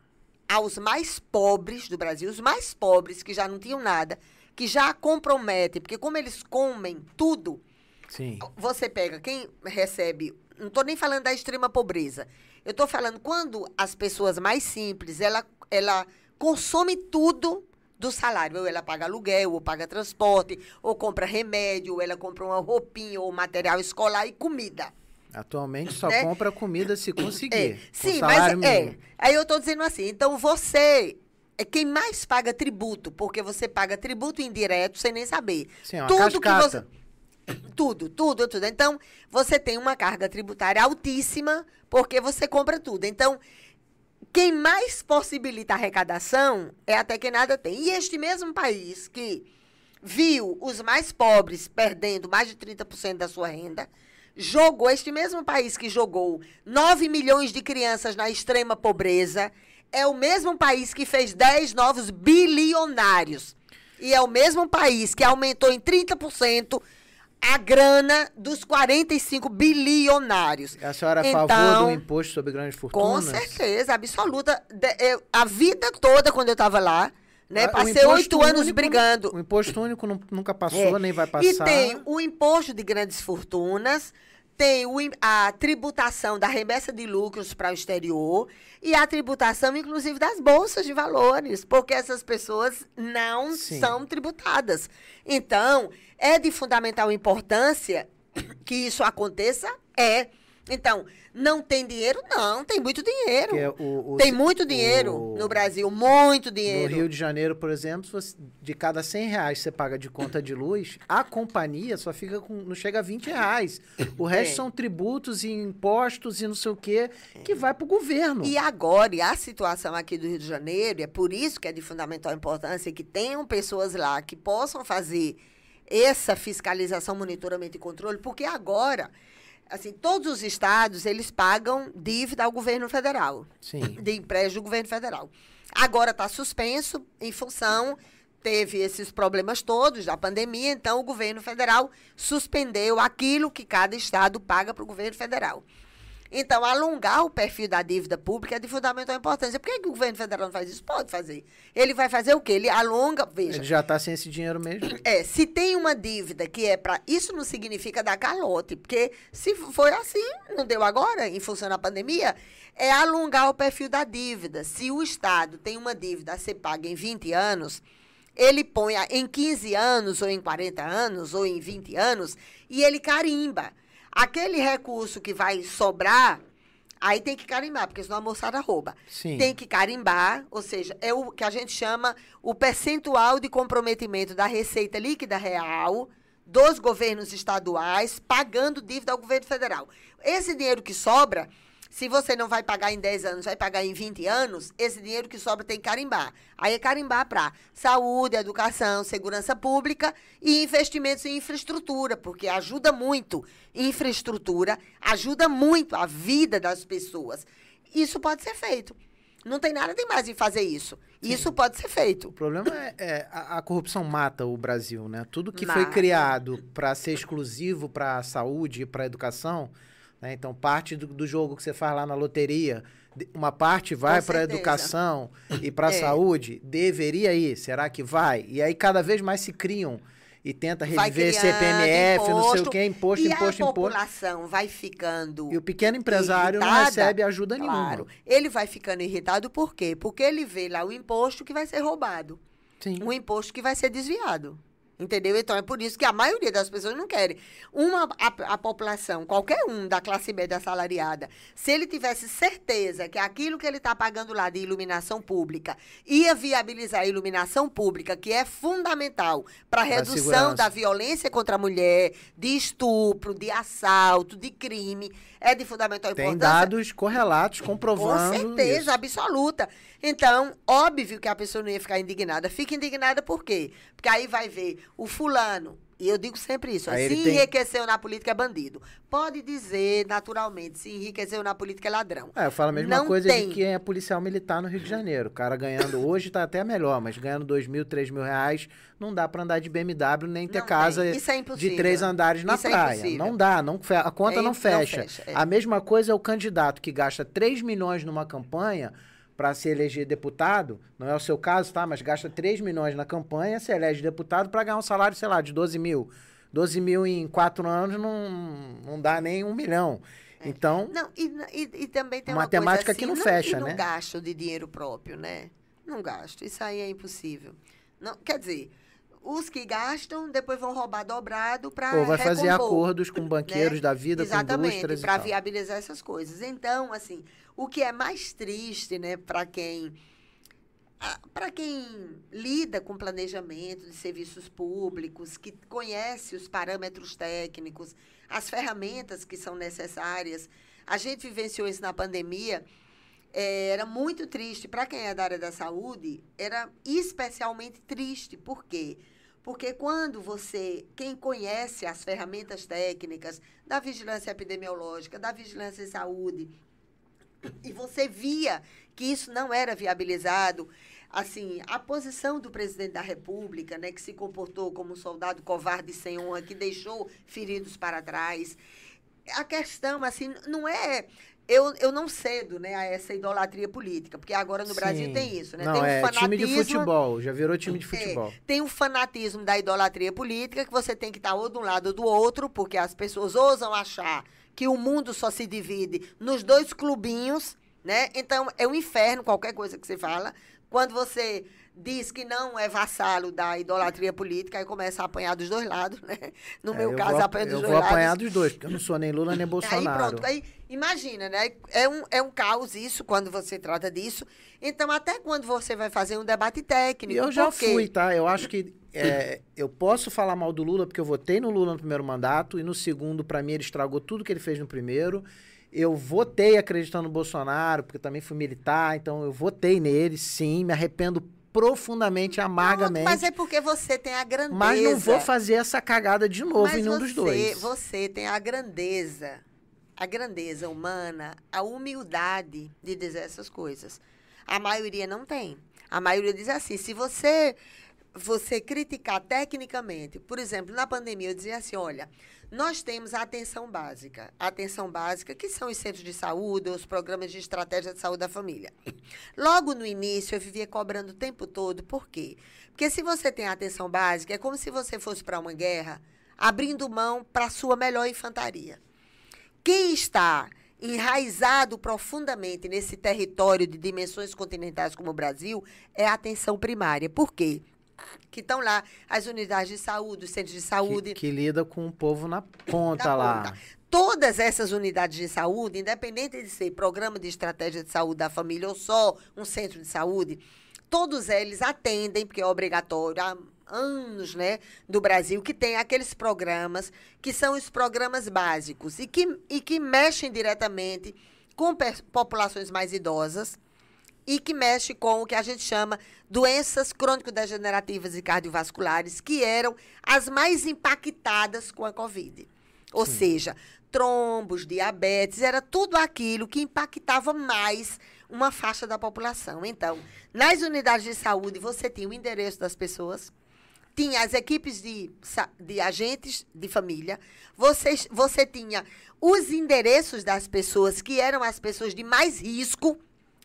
aos mais pobres do Brasil, os mais pobres que já não tinham nada, que já comprometem, porque como eles comem tudo, Sim. você pega quem recebe, não estou nem falando da extrema pobreza, eu estou falando quando as pessoas mais simples, ela, ela consome tudo do salário. Ou ela paga aluguel, ou paga transporte, ou compra remédio, ou ela compra uma roupinha, ou material escolar e comida. Atualmente só né? compra comida se conseguir. É. Sim, mas é. Aí eu estou dizendo assim, então você é quem mais paga tributo, porque você paga tributo indireto sem nem saber. Sim, é uma tudo cascata. que você tudo, tudo, tudo. Então, você tem uma carga tributária altíssima porque você compra tudo. Então, quem mais possibilita arrecadação é até quem nada tem. E este mesmo país que viu os mais pobres perdendo mais de 30% da sua renda, jogou, este mesmo país que jogou 9 milhões de crianças na extrema pobreza, é o mesmo país que fez 10 novos bilionários. E é o mesmo país que aumentou em 30% a grana dos 45 bilionários. A senhora é a favor do então, imposto sobre grandes fortunas? Com certeza, absoluta. a vida toda, quando eu estava lá, né? Ah, Passei oito anos brigando. O imposto único nunca passou, é. nem vai passar. E tem o imposto de grandes fortunas, tem a tributação da remessa de lucros para o exterior e a tributação, inclusive, das bolsas de valores, porque essas pessoas não Sim. são tributadas. Então, é de fundamental importância (coughs) que isso aconteça? É. Então, não tem dinheiro? Não, tem muito dinheiro. É o, o, tem muito dinheiro o, no Brasil, muito dinheiro. No Rio de Janeiro, por exemplo, de cada 100 reais que você paga de conta de luz, a companhia só fica com. não chega a 20 reais. O resto é. são tributos e impostos e não sei o quê, que vai para o governo. E agora, e a situação aqui do Rio de Janeiro, é por isso que é de fundamental importância que tenham pessoas lá que possam fazer essa fiscalização, monitoramento e controle, porque agora assim, todos os estados, eles pagam dívida ao governo federal. Sim. De empréstimo do governo federal. Agora está suspenso em função teve esses problemas todos da pandemia, então o governo federal suspendeu aquilo que cada estado paga para o governo federal. Então, alongar o perfil da dívida pública é de fundamental importância. Por que, que o governo federal não faz isso? Pode fazer. Ele vai fazer o quê? Ele alonga, veja. Ele já está sem esse dinheiro mesmo. (clears throat) É, se tem uma dívida que é para. Isso não significa dar calote, porque se foi assim, não deu agora, em função da pandemia, é alongar o perfil da dívida. Se o Estado tem uma dívida a ser paga em 20 anos, ele põe em 15 anos, ou em 40 anos, ou em 20 anos, e ele carimba. Aquele recurso que vai sobrar, aí tem que carimbar, porque senão a moçada rouba. Sim. Tem que carimbar, ou seja, é o que a gente chama o percentual de comprometimento da receita líquida real dos governos estaduais pagando dívida ao governo federal. Esse dinheiro que sobra se você não vai pagar em 10 anos, vai pagar em 20 anos, esse dinheiro que sobra tem que carimbar. Aí é carimbar para saúde, educação, segurança pública e investimentos em infraestrutura, porque ajuda muito. Infraestrutura ajuda muito a vida das pessoas. Isso pode ser feito. Não tem nada demais em fazer isso. Sim. Isso pode ser feito. O problema é, é a, a, corrupção mata o Brasil, né? Tudo que mata. foi criado para ser exclusivo para a saúde e para a educação Né? Então, parte do, do, jogo que você faz lá na loteria, uma parte vai para a educação e para a é. saúde, deveria ir. Será que vai? E aí cada vez mais se criam e tenta reviver CPMF, imposto, não sei o que, imposto, e imposto, a população vai ficando E o pequeno empresário irritada, não recebe ajuda claro, nenhuma. Ele vai ficando irritado por quê? Porque ele vê lá o imposto que vai ser roubado. Sim. Um imposto que vai ser desviado. Entendeu? Então é por isso que a maioria das pessoas não querem. Uma, a, a, população, qualquer um da classe média assalariada, se ele tivesse certeza que aquilo que ele está pagando lá de iluminação pública ia viabilizar a iluminação pública, que é fundamental para a redução da violência contra a mulher, de estupro, de assalto, de crime, é de fundamental importância. Tem dados correlatos comprovando. Com certeza, isso. absoluta. Então, óbvio que a pessoa não ia ficar indignada. Fica indignada por quê? Porque aí vai ver o fulano. E eu digo sempre isso: se enriqueceu tem... na política é bandido. Pode dizer, naturalmente, se enriqueceu na política é ladrão. É, eu falo a mesma não coisa tem. de quem é policial militar no Rio de Janeiro. O cara ganhando, (laughs) hoje está até melhor, mas ganhando dois mil, três mil reais, não dá para andar de BMW nem ter não casa é de três andares na Isso é praia. É não dá, não, a conta é, não fecha. Não fecha é. A mesma coisa é o candidato que gasta 3 milhões numa campanha para se eleger deputado, não é o seu caso, tá? Mas gasta 3 milhões na campanha, se elege deputado para ganhar um salário, sei lá, de 12 mil. 12 mil em quatro anos não, não dá nem um milhão. É. Então. Não, e, e, e, também tem uma matemática assim, que não, não fecha, não né? Não gasto de dinheiro próprio, né? Não gasto. Isso aí é impossível. Não, quer dizer, os que gastam depois vão roubar dobrado para Ou vai recompor, fazer acordos com banqueiros né? da vida, Exatamente, com indústrias para viabilizar essas coisas. Então, assim, o que é mais triste, né, para quem para quem lida com planejamento de serviços públicos, que conhece os parâmetros técnicos, as ferramentas que são necessárias, a gente vivenciou isso na pandemia. É, era muito triste para quem é da área da saúde, era especialmente triste. Por quê? Porque quando você, quem conhece as ferramentas técnicas da vigilância epidemiológica, da vigilância em saúde, e você via que isso não era viabilizado, assim, a posição do presidente da República, né, que se comportou como um soldado covarde sem honra, que deixou feridos para trás. A questão, assim, não é eu, eu não cedo né, a essa idolatria política, porque agora no Sim. Brasil tem isso, né? Não, tem um é fanatismo, time de futebol, já virou time de futebol. É, tem um fanatismo da idolatria política que você tem que estar ou de um lado ou do outro, porque as pessoas ousam achar que o mundo só se divide nos dois clubinhos, né? Então é um inferno qualquer coisa que você fala. Quando você diz que não é vassalo da idolatria política, aí começa a apanhar dos dois lados, (laughs) né? No é, meu caso, vou, apanha dos dois lados. Eu vou apanhar dos dois, porque eu não sou nem Lula nem Bolsonaro. Aí pronto, aí imagina, né? É um, é um caos isso, quando você trata disso. Então, até quando você vai fazer um debate técnico, Eu já fui, tá? Eu acho que é, eu posso falar mal do Lula, porque eu votei no Lula no primeiro mandato, e no segundo, para mim, ele estragou tudo que ele fez no primeiro. Eu votei acreditando no Bolsonaro, porque também fui militar, então eu votei nele, sim, me arrependo profundamente, amargamente. mas é porque você tem a grandeza. Mas não vou fazer essa cagada de novo mas em nenhum dos dois. Você tem a grandeza, a grandeza humana, a humildade de dizer essas coisas. A maioria não tem. A maioria diz assim: se você você criticar tecnicamente, por exemplo, na pandemia, eu dizia assim: olha, nós temos a atenção básica. A atenção básica, que são os centros de saúde, os programas de estratégia de saúde da família. Logo no início, eu vivia cobrando o tempo todo. Por quê? Porque se você tem a atenção básica, é como se você fosse para uma guerra, abrindo mão para a sua melhor infantaria. Quem está enraizado profundamente nesse território de dimensões continentais como o Brasil é a atenção primária. Por quê? Que estão lá, as unidades de saúde, os centros de saúde. Que, que lida com o povo na ponta lá. Ponta. Todas essas unidades de saúde, independente de ser programa de estratégia de saúde da família ou só um centro de saúde, todos eles atendem, porque é obrigatório, há anos, né, do Brasil, que tem aqueles programas que são os programas básicos e que, e que mexem diretamente com populações mais idosas e que mexe com o que a gente chama doenças crônico-degenerativas e cardiovasculares, que eram as mais impactadas com a Covid. Ou Sim. seja, trombos, diabetes, era tudo aquilo que impactava mais uma faixa da população. Então, nas unidades de saúde, você tinha o endereço das pessoas, tinha as equipes de, de agentes de família, você, você tinha os endereços das pessoas que eram as pessoas de mais risco,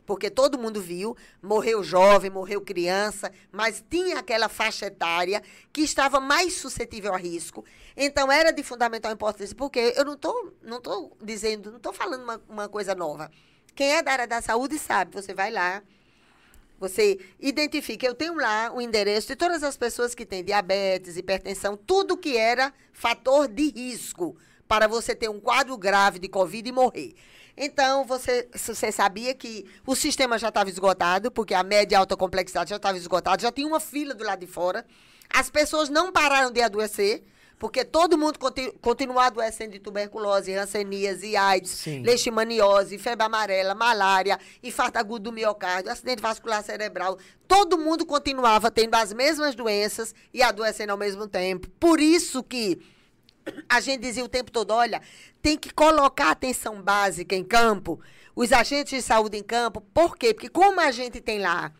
porque todo mundo viu, morreu jovem, morreu criança, mas tinha aquela faixa etária que estava mais suscetível a risco. Então, era de fundamental importância, porque eu não estou não tô dizendo, não estou falando uma, uma coisa nova. Quem é da área da saúde sabe, você vai lá, você identifica, eu tenho lá o endereço de todas as pessoas que têm diabetes, hipertensão, tudo que era fator de risco para você ter um quadro grave de Covid e morrer. Então, você, você sabia que o sistema já estava esgotado, porque a média e alta complexidade já estava esgotada, já tinha uma fila do lado de fora. As pessoas não pararam de adoecer, porque todo mundo continu, continuou adoecendo de tuberculose, e AIDS, Sim. leishmaniose, febre amarela, malária, infarto agudo do miocárdio, acidente vascular cerebral. Todo mundo continuava tendo as mesmas doenças e adoecendo ao mesmo tempo. Por isso que a gente dizia o tempo todo, olha, tem que colocar atenção básica em campo, os agentes de saúde em campo. Por quê? Porque como a gente tem lá,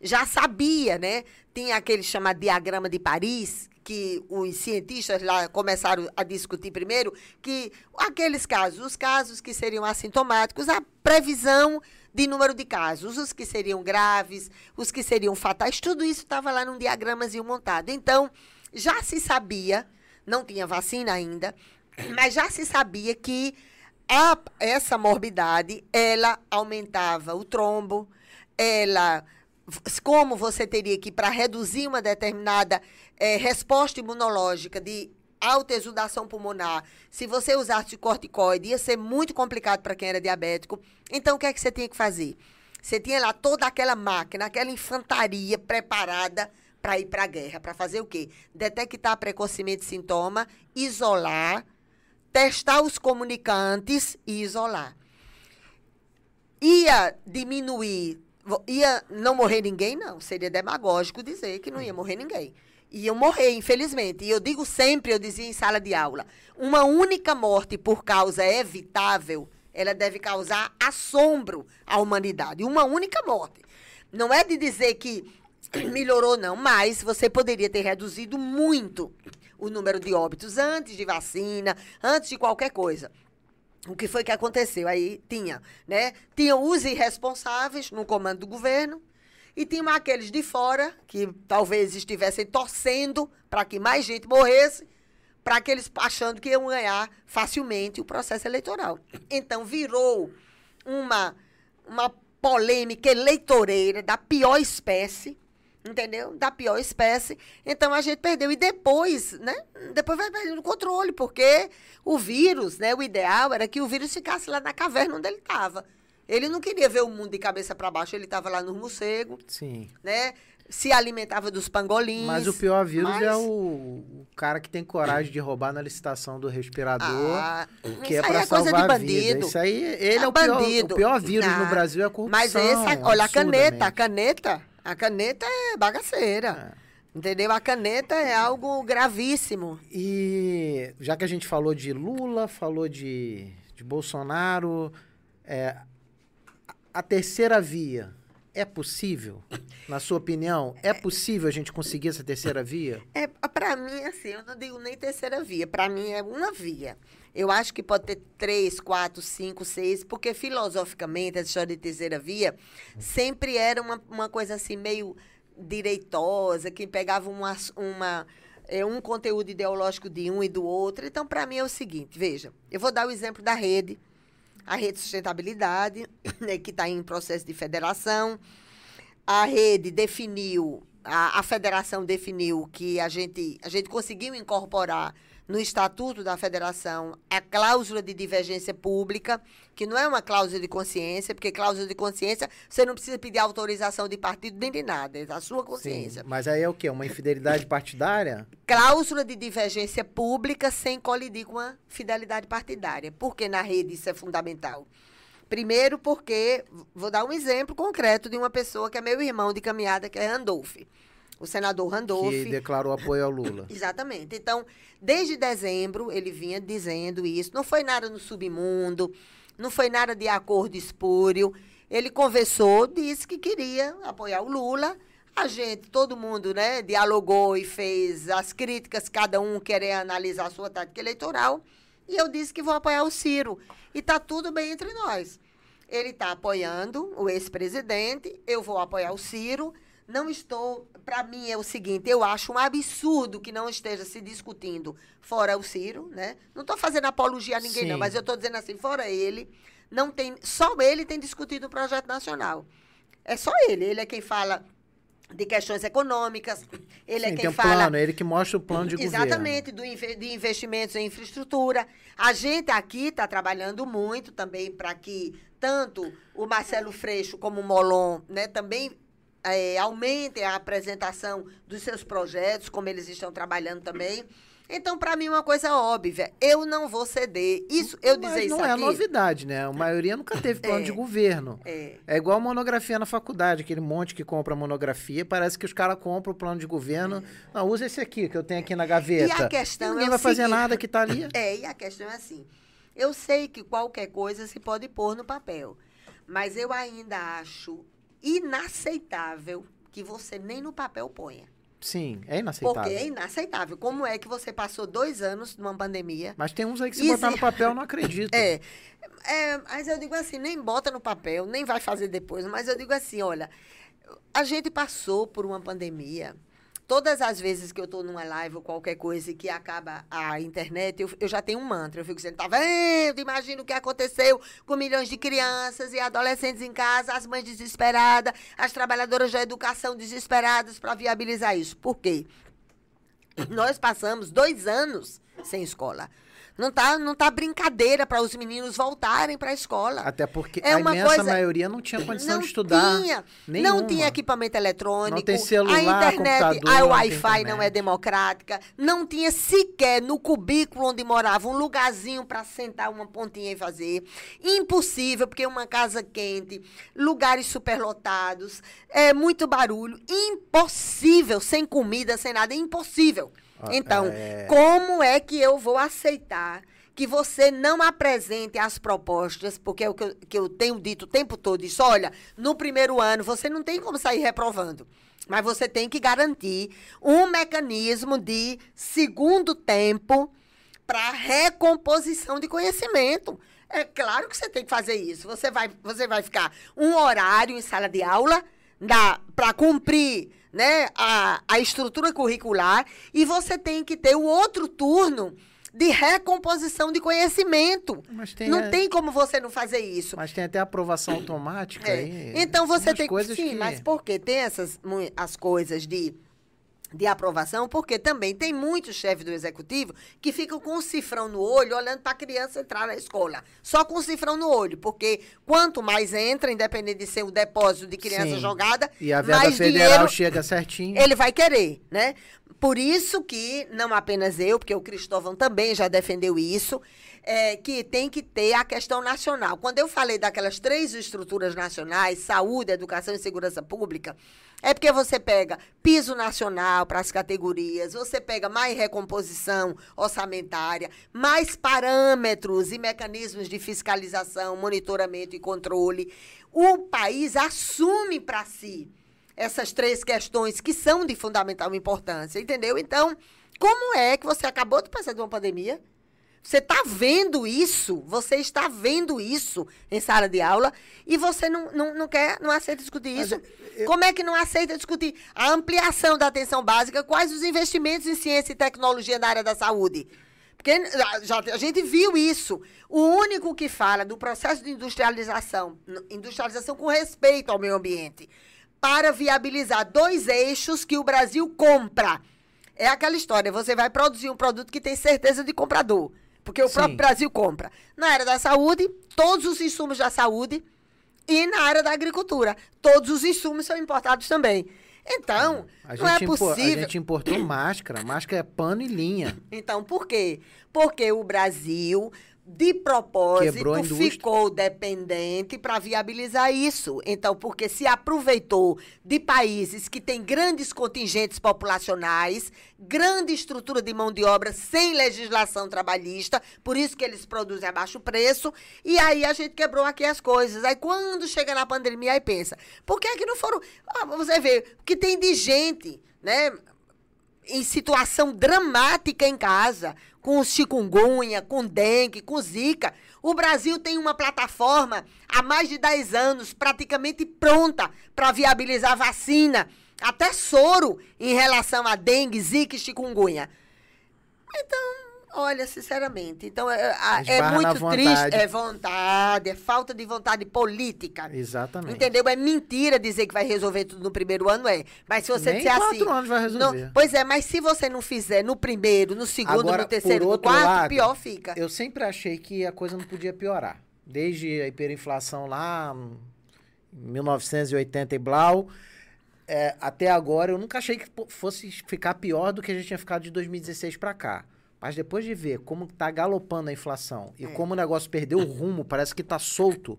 já sabia, né? Tinha aquele chamado diagrama de Paris, que os cientistas lá começaram a discutir primeiro, que aqueles casos, os casos que seriam assintomáticos, a previsão de número de casos, os que seriam graves, os que seriam fatais, tudo isso estava lá num diagramazinho montado. Então, já se sabia não tinha vacina ainda, mas já se sabia que a, essa morbidade, ela aumentava o trombo, ela como você teria que para reduzir uma determinada é, resposta imunológica de alta exudação pulmonar, se você usasse corticoide, ia ser muito complicado para quem era diabético. Então, o que é que você tinha que fazer? Você tinha lá toda aquela máquina, aquela infantaria preparada para ir para a guerra. Para fazer o quê? Detectar precocemente sintoma, isolar, testar os comunicantes e isolar. Ia diminuir, ia não morrer ninguém? Não. Seria demagógico dizer que não ia morrer ninguém. Iam morrer, infelizmente. E eu digo sempre, eu dizia em sala de aula, uma única morte por causa evitável, ela deve causar assombro à humanidade. Uma única morte. Não é de dizer que (clears throat) melhorou não, mas você poderia ter reduzido muito o número de óbitos antes de vacina, antes de qualquer coisa. O que foi que aconteceu? Aí tinha, né? Tinha os irresponsáveis no comando do governo e tinha aqueles de fora que talvez estivessem torcendo para que mais gente morresse, para aqueles achando que iam ganhar facilmente o processo eleitoral. Então virou uma uma polêmica eleitoreira da pior espécie entendeu? Da pior espécie. Então a gente perdeu. E depois, né? Depois vai perdendo o controle, porque o vírus, né? O ideal era que o vírus ficasse lá na caverna onde ele estava. Ele não queria ver o mundo de cabeça para baixo, ele estava lá no morcego. Sim. Né? Se alimentava dos pangolins. Mas o pior vírus mas... é o, o, cara que tem coragem de roubar na licitação do respirador, ah, que é para é salvar a vida. Isso aí, ele é, é o, pior, o pior vírus no ah, Brasil, é a corrupção. Mas esse, olha a caneta, a caneta a caneta é bagaceira. É. Entendeu? A caneta é algo gravíssimo. E já que a gente falou de Lula, falou de, de Bolsonaro, é, a terceira via é possível? Na sua opinião, é possível a gente conseguir essa terceira via? É, para mim, assim, eu não digo nem terceira via. Para mim é uma via. Eu acho que pode ter três, quatro, cinco, seis, porque filosoficamente essa história de terceira via sempre era uma, uma coisa assim meio direitosa, que pegava uma, uma, é, um conteúdo ideológico de um e do outro. Então, para mim é o seguinte, veja, eu vou dar o exemplo da rede, a rede de sustentabilidade, (coughs) né, que está em processo de federação. A rede definiu, a, a federação definiu que a gente, a gente conseguiu incorporar no Estatuto da Federação a cláusula de divergência pública, que não é uma cláusula de consciência, porque cláusula de consciência você não precisa pedir autorização de partido nem de nada, é da sua consciência. Sim, mas aí é o quê? Uma infidelidade partidária? Cláusula de divergência pública sem colidir com a fidelidade partidária. Porque na rede isso é fundamental. Primeiro, porque, vou dar um exemplo concreto de uma pessoa que é meu irmão de caminhada, que é Randolph o senador Randolph. Que declarou apoio ao Lula. (laughs) Exatamente. Então, desde dezembro, ele vinha dizendo isso. Não foi nada no submundo, não foi nada de acordo espúrio. Ele conversou, disse que queria apoiar o Lula. A gente, todo mundo, né, dialogou e fez as críticas, cada um querer analisar a sua tática eleitoral. E eu disse que vou apoiar o Ciro. E está tudo bem entre nós. Ele está apoiando o ex-presidente, eu vou apoiar o Ciro. Não estou. Para mim é o seguinte: eu acho um absurdo que não esteja se discutindo fora o Ciro, né? Não estou fazendo apologia a ninguém, Sim. não, mas eu estou dizendo assim: fora ele, não tem. Só ele tem discutido o projeto nacional. É só ele. Ele é quem fala de questões econômicas. Ele é Sim, é quem tem um fala. Plano, ele que mostra o plano de exatamente, governo. Exatamente, de investimentos em infraestrutura. A gente aqui está trabalhando muito também para que tanto o Marcelo Freixo como o Molon né, também é, aumentem a apresentação dos seus projetos, como eles estão trabalhando também. Então, para mim, é uma coisa óbvia. Eu não vou ceder. Isso, eu Mas dizer isso não é aqui... não é novidade, né? A maioria nunca teve plano é, de governo. É. é igual monografia na faculdade, aquele monte que compra monografia. Parece que os caras compram o plano de governo. É. Não, usa esse aqui, que eu tenho aqui na gaveta. E a questão e ninguém é vai fazer nada que está ali. É, e a questão é assim. Eu sei que qualquer coisa se pode pôr no papel. Mas eu ainda acho inaceitável que você nem no papel ponha. Sim, é inaceitável. Porque é inaceitável. Como é que você passou dois anos numa pandemia? Mas tem uns aí que se botar no papel, não acredito. (laughs) É, é, mas eu digo assim, nem bota no papel, nem vai fazer depois. Mas eu digo assim, olha, a gente passou por uma pandemia todas as vezes que eu estou numa live ou qualquer coisa que acaba a internet, eu, eu já tenho um mantra. Eu fico dizendo, tá vendo? Imagina o que aconteceu com milhões de crianças e adolescentes em casa, as mães desesperadas, as trabalhadoras da educação desesperadas para viabilizar isso. Por quê? Nós passamos dois anos sem escola. Não tá, não tá brincadeira para os meninos voltarem para a escola. Até porque é a imensa coisa... maioria não tinha condição não de estudar. Tinha, não tinha equipamento eletrônico. Não tem celular, a internet, a Wi-Fi não, não é democrática. Não tinha sequer no cubículo onde morava um lugarzinho para sentar uma pontinha e fazer. Impossível, porque uma casa quente, lugares superlotados, é muito barulho. Impossível, sem comida, sem nada, impossível. Então, é... como é que eu vou aceitar que você não apresente as propostas, porque é o que eu, que eu tenho dito o tempo todo, isso, olha, no primeiro ano você não tem como sair reprovando. Mas você tem que garantir um mecanismo de segundo tempo para recomposição de conhecimento. É claro que você tem que fazer isso. Você vai, você vai ficar um horário em sala de aula para cumprir né, a, a estrutura curricular e você tem que ter o outro turno de recomposição de conhecimento. Tem não a... tem como você não fazer isso. Mas tem até aprovação automática é. aí. Então você tem que sim, que... mas por que tem essas as coisas de de aprovação, porque também tem muitos chefes do executivo que ficam com um cifrão no olho olhando para a criança entrar na escola. Só com um cifrão no olho, porque quanto mais entra, independente de ser o depósito de criança Sim. jogada, e a mais federal dinheiro chega certinho. Ele vai querer, né? Por isso que, não apenas eu, porque o Cristóvão também já defendeu isso, é, que tem que ter a questão nacional. Quando eu falei daquelas três estruturas nacionais, saúde, educação e segurança pública, é porque você pega piso nacional para as categorias, você pega mais recomposição orçamentária, mais parâmetros e mecanismos de fiscalização, monitoramento e controle. O país assume para si essas três questões que são de fundamental importância, entendeu? Então, como é que você acabou de passar de uma pandemia? Você está vendo isso, você está vendo isso em sala de aula e você não, não, não quer, não aceita discutir isso. Eu... Como é que não aceita discutir a ampliação da atenção básica? Quais os investimentos em ciência e tecnologia na área da saúde? Porque já, a gente viu isso. O único que fala do processo de industrialização, industrialização com respeito ao meio ambiente, para viabilizar dois eixos que o Brasil compra. É aquela história, você vai produzir um produto que tem certeza de comprador. Porque o Sim. próprio Brasil compra. Na área da saúde, todos os insumos da saúde. E na área da agricultura, todos os insumos são importados também. Então, não é possível. A gente importou máscara. Máscara é pano e linha. (laughs) Então, por quê? Porque o Brasil de propósito, ficou dependente para viabilizar isso. Então, porque se aproveitou de países que têm grandes contingentes populacionais, grande estrutura de mão de obra sem legislação trabalhista, por isso que eles produzem a baixo preço, e aí a gente quebrou aqui as coisas. Aí quando chega na pandemia, aí pensa, por que é que não foram... Ah, você vê, o que tem de gente, né em situação dramática em casa, com chikungunya, com dengue, com zika. O Brasil tem uma plataforma há mais de 10 anos praticamente pronta para viabilizar vacina, até soro em relação a dengue, zika e chikungunya. Então, Olha, sinceramente. Então, é, é muito triste. É vontade, é falta de vontade política. Exatamente. Entendeu? É mentira dizer que vai resolver tudo no primeiro ano, é. Mas se você Nem disser assim. anos vai resolver. Não, pois é, mas se você não fizer no primeiro, no segundo, Agora, no terceiro, no quarto, lado, pior fica. Eu sempre achei que a coisa não podia piorar. Desde a hiperinflação lá, em 1980 e blau. É, até agora, eu nunca achei que fosse ficar pior do que a gente tinha ficado de 2016 para cá. Mas depois de ver como está galopando a inflação e é. como o negócio perdeu o rumo, parece que está solto.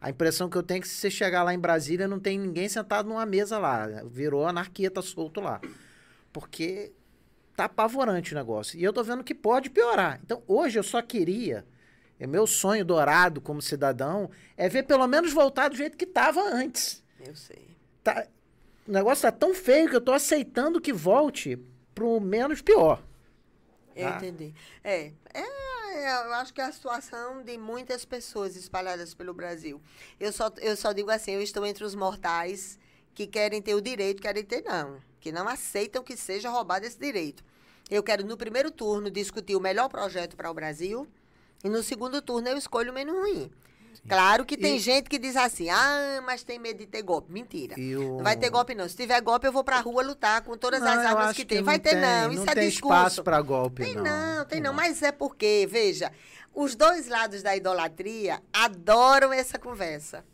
A impressão que eu tenho é que se você chegar lá em Brasília, não tem ninguém sentado numa mesa lá. Virou anarquia, tá solto lá. Porque tá apavorante o negócio. E eu tô vendo que pode piorar. Então, hoje eu só queria, é meu sonho dourado como cidadão, é ver pelo menos voltar do jeito que tava antes. Eu sei. Tá, o negócio tá tão feio que eu tô aceitando que volte pro menos pior. Eu tá? entendi. É, é, eu acho que é a situação de muitas pessoas espalhadas pelo Brasil. Eu só, eu só digo assim, eu estou entre os mortais que querem ter o direito, querem ter não, que não aceitam que seja roubado esse direito. Eu quero, no primeiro turno, discutir o melhor projeto para o Brasil, e no segundo turno eu escolho o menos ruim. Claro que tem e... gente que diz assim, ah, mas tem medo de ter golpe. Mentira. O... Não vai ter golpe, não. Se tiver golpe, eu vou pra rua lutar com todas não, as armas que, que tem. Vai ter, não. Isso não é tem discurso. espaço pra golpe, tem não. Não, tem não. não. Mas é porque, veja, os dois lados da idolatria adoram essa conversa.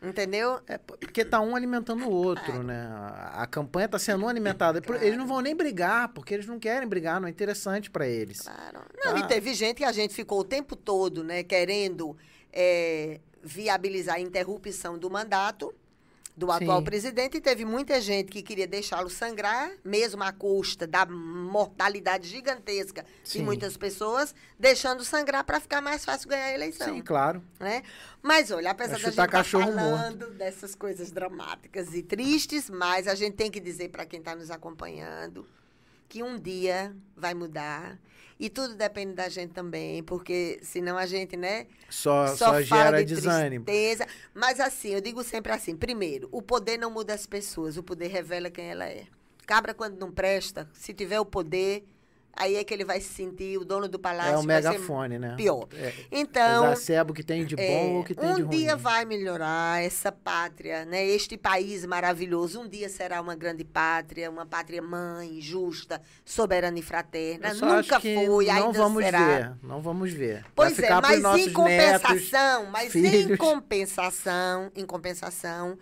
Entendeu? É porque tá um alimentando o outro, é. né? A campanha tá sendo alimentada. Claro. Eles não vão nem brigar, porque eles não querem brigar, não é interessante para eles. Claro. Não, tá? e teve gente que a gente ficou o tempo todo, né, querendo é, viabilizar a interrupção do mandato do atual Sim. presidente e teve muita gente que queria deixá-lo sangrar, mesmo à custa da mortalidade gigantesca Sim. de muitas pessoas, deixando sangrar para ficar mais fácil ganhar a eleição. Sim, claro. Né? Mas olha, apesar da gente estar tá falando morto. dessas coisas dramáticas e tristes, mas a gente tem que dizer para quem está nos acompanhando que um dia vai mudar e tudo depende da gente também, porque senão a gente, né? Só, só, só gera de desânimo. Tristeza. Mas assim, eu digo sempre assim: primeiro, o poder não muda as pessoas, o poder revela quem ela é. Cabra, quando não presta, se tiver o poder, aí é que ele vai se sentir o dono do palácio. É o megafone, né? Pior. É, então. Exacerba o que tem de bom é, ou o que tem um de ruim. Um dia vai melhorar essa pátria, né? Este país maravilhoso. Um dia será uma grande pátria, uma pátria mãe, justa, soberana e fraterna. Nunca foi, não ainda vamos será. Ver, não vamos ver. Pois é, mas em compensação, netos, mas filhos. em compensação, em compensação,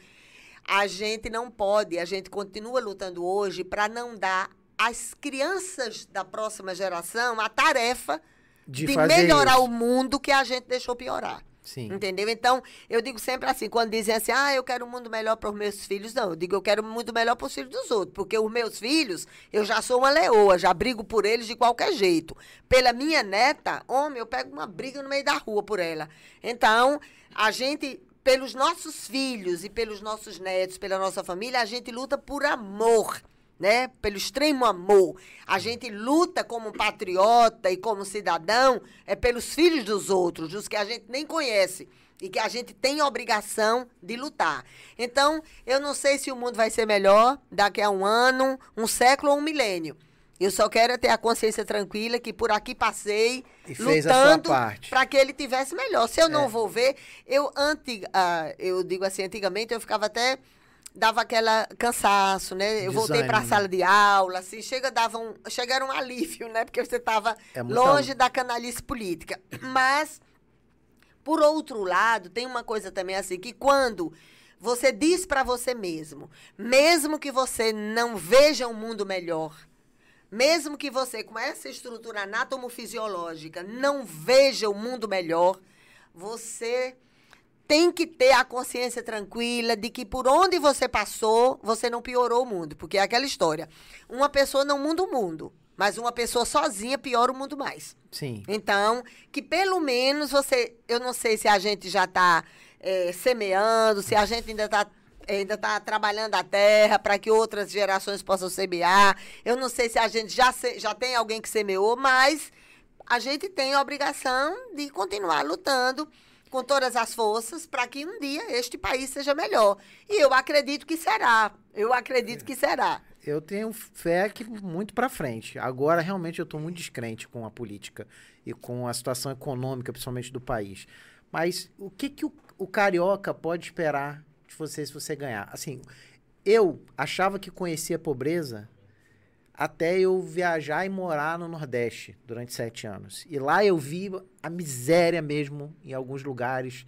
a gente não pode, a gente continua lutando hoje para não dar às crianças da próxima geração a tarefa de, de melhorar isso. o mundo que a gente deixou piorar. Sim. Entendeu? Então, eu digo sempre assim, quando dizem assim, ah, eu quero um mundo melhor para os meus filhos, não, eu digo, eu quero um mundo melhor para os filhos dos outros, porque os meus filhos, eu já sou uma leoa, já brigo por eles de qualquer jeito. Pela minha neta, homem, eu pego uma briga no meio da rua por ela. Então, a gente, pelos nossos filhos e pelos nossos netos, pela nossa família, a gente luta por amor né? Pelo extremo amor. A gente luta como patriota e como cidadão é pelos filhos dos outros, dos que a gente nem conhece e que a gente tem a obrigação de lutar. Então, eu não sei se o mundo vai ser melhor daqui a um ano, um século ou um milênio. Eu só quero ter a consciência tranquila que por aqui passei e lutando para que ele tivesse melhor. Se eu não é. vou ver, eu antig, uh, eu digo assim, antigamente eu ficava até dava aquela cansaço, né? Eu voltei para a sala de aula, assim, chega dava um, chega um alívio, né? Porque você estava é longe da canalice política. Mas por outro lado, tem uma coisa também assim que quando você diz para você mesmo, mesmo que você não veja um mundo melhor, Mesmo que você, com essa estrutura anatomofisiológica, não veja o mundo melhor, você tem que ter a consciência tranquila de que por onde você passou, você não piorou o mundo. Porque é aquela história. Uma pessoa não muda o mundo, mas uma pessoa sozinha piora o mundo mais. Sim. Então, que pelo menos você. Eu não sei se a gente já está é, semeando, se a gente ainda está ainda está trabalhando a terra para que outras gerações possam semear. Eu não sei se a gente já, se, já tem alguém que semeou, mas a gente tem a obrigação de continuar lutando com todas as forças para que um dia este país seja melhor. E eu acredito que será. Eu acredito que será. Eu tenho fé que muito para frente. Agora, realmente, eu estou muito descrente com a política e com a situação econômica, principalmente do país. Mas o que, que o, o carioca pode esperar de você se você ganhar? Assim, eu achava que conhecia a pobreza até eu viajar e morar no Nordeste durante sete anos. E lá eu vi a miséria mesmo em alguns lugares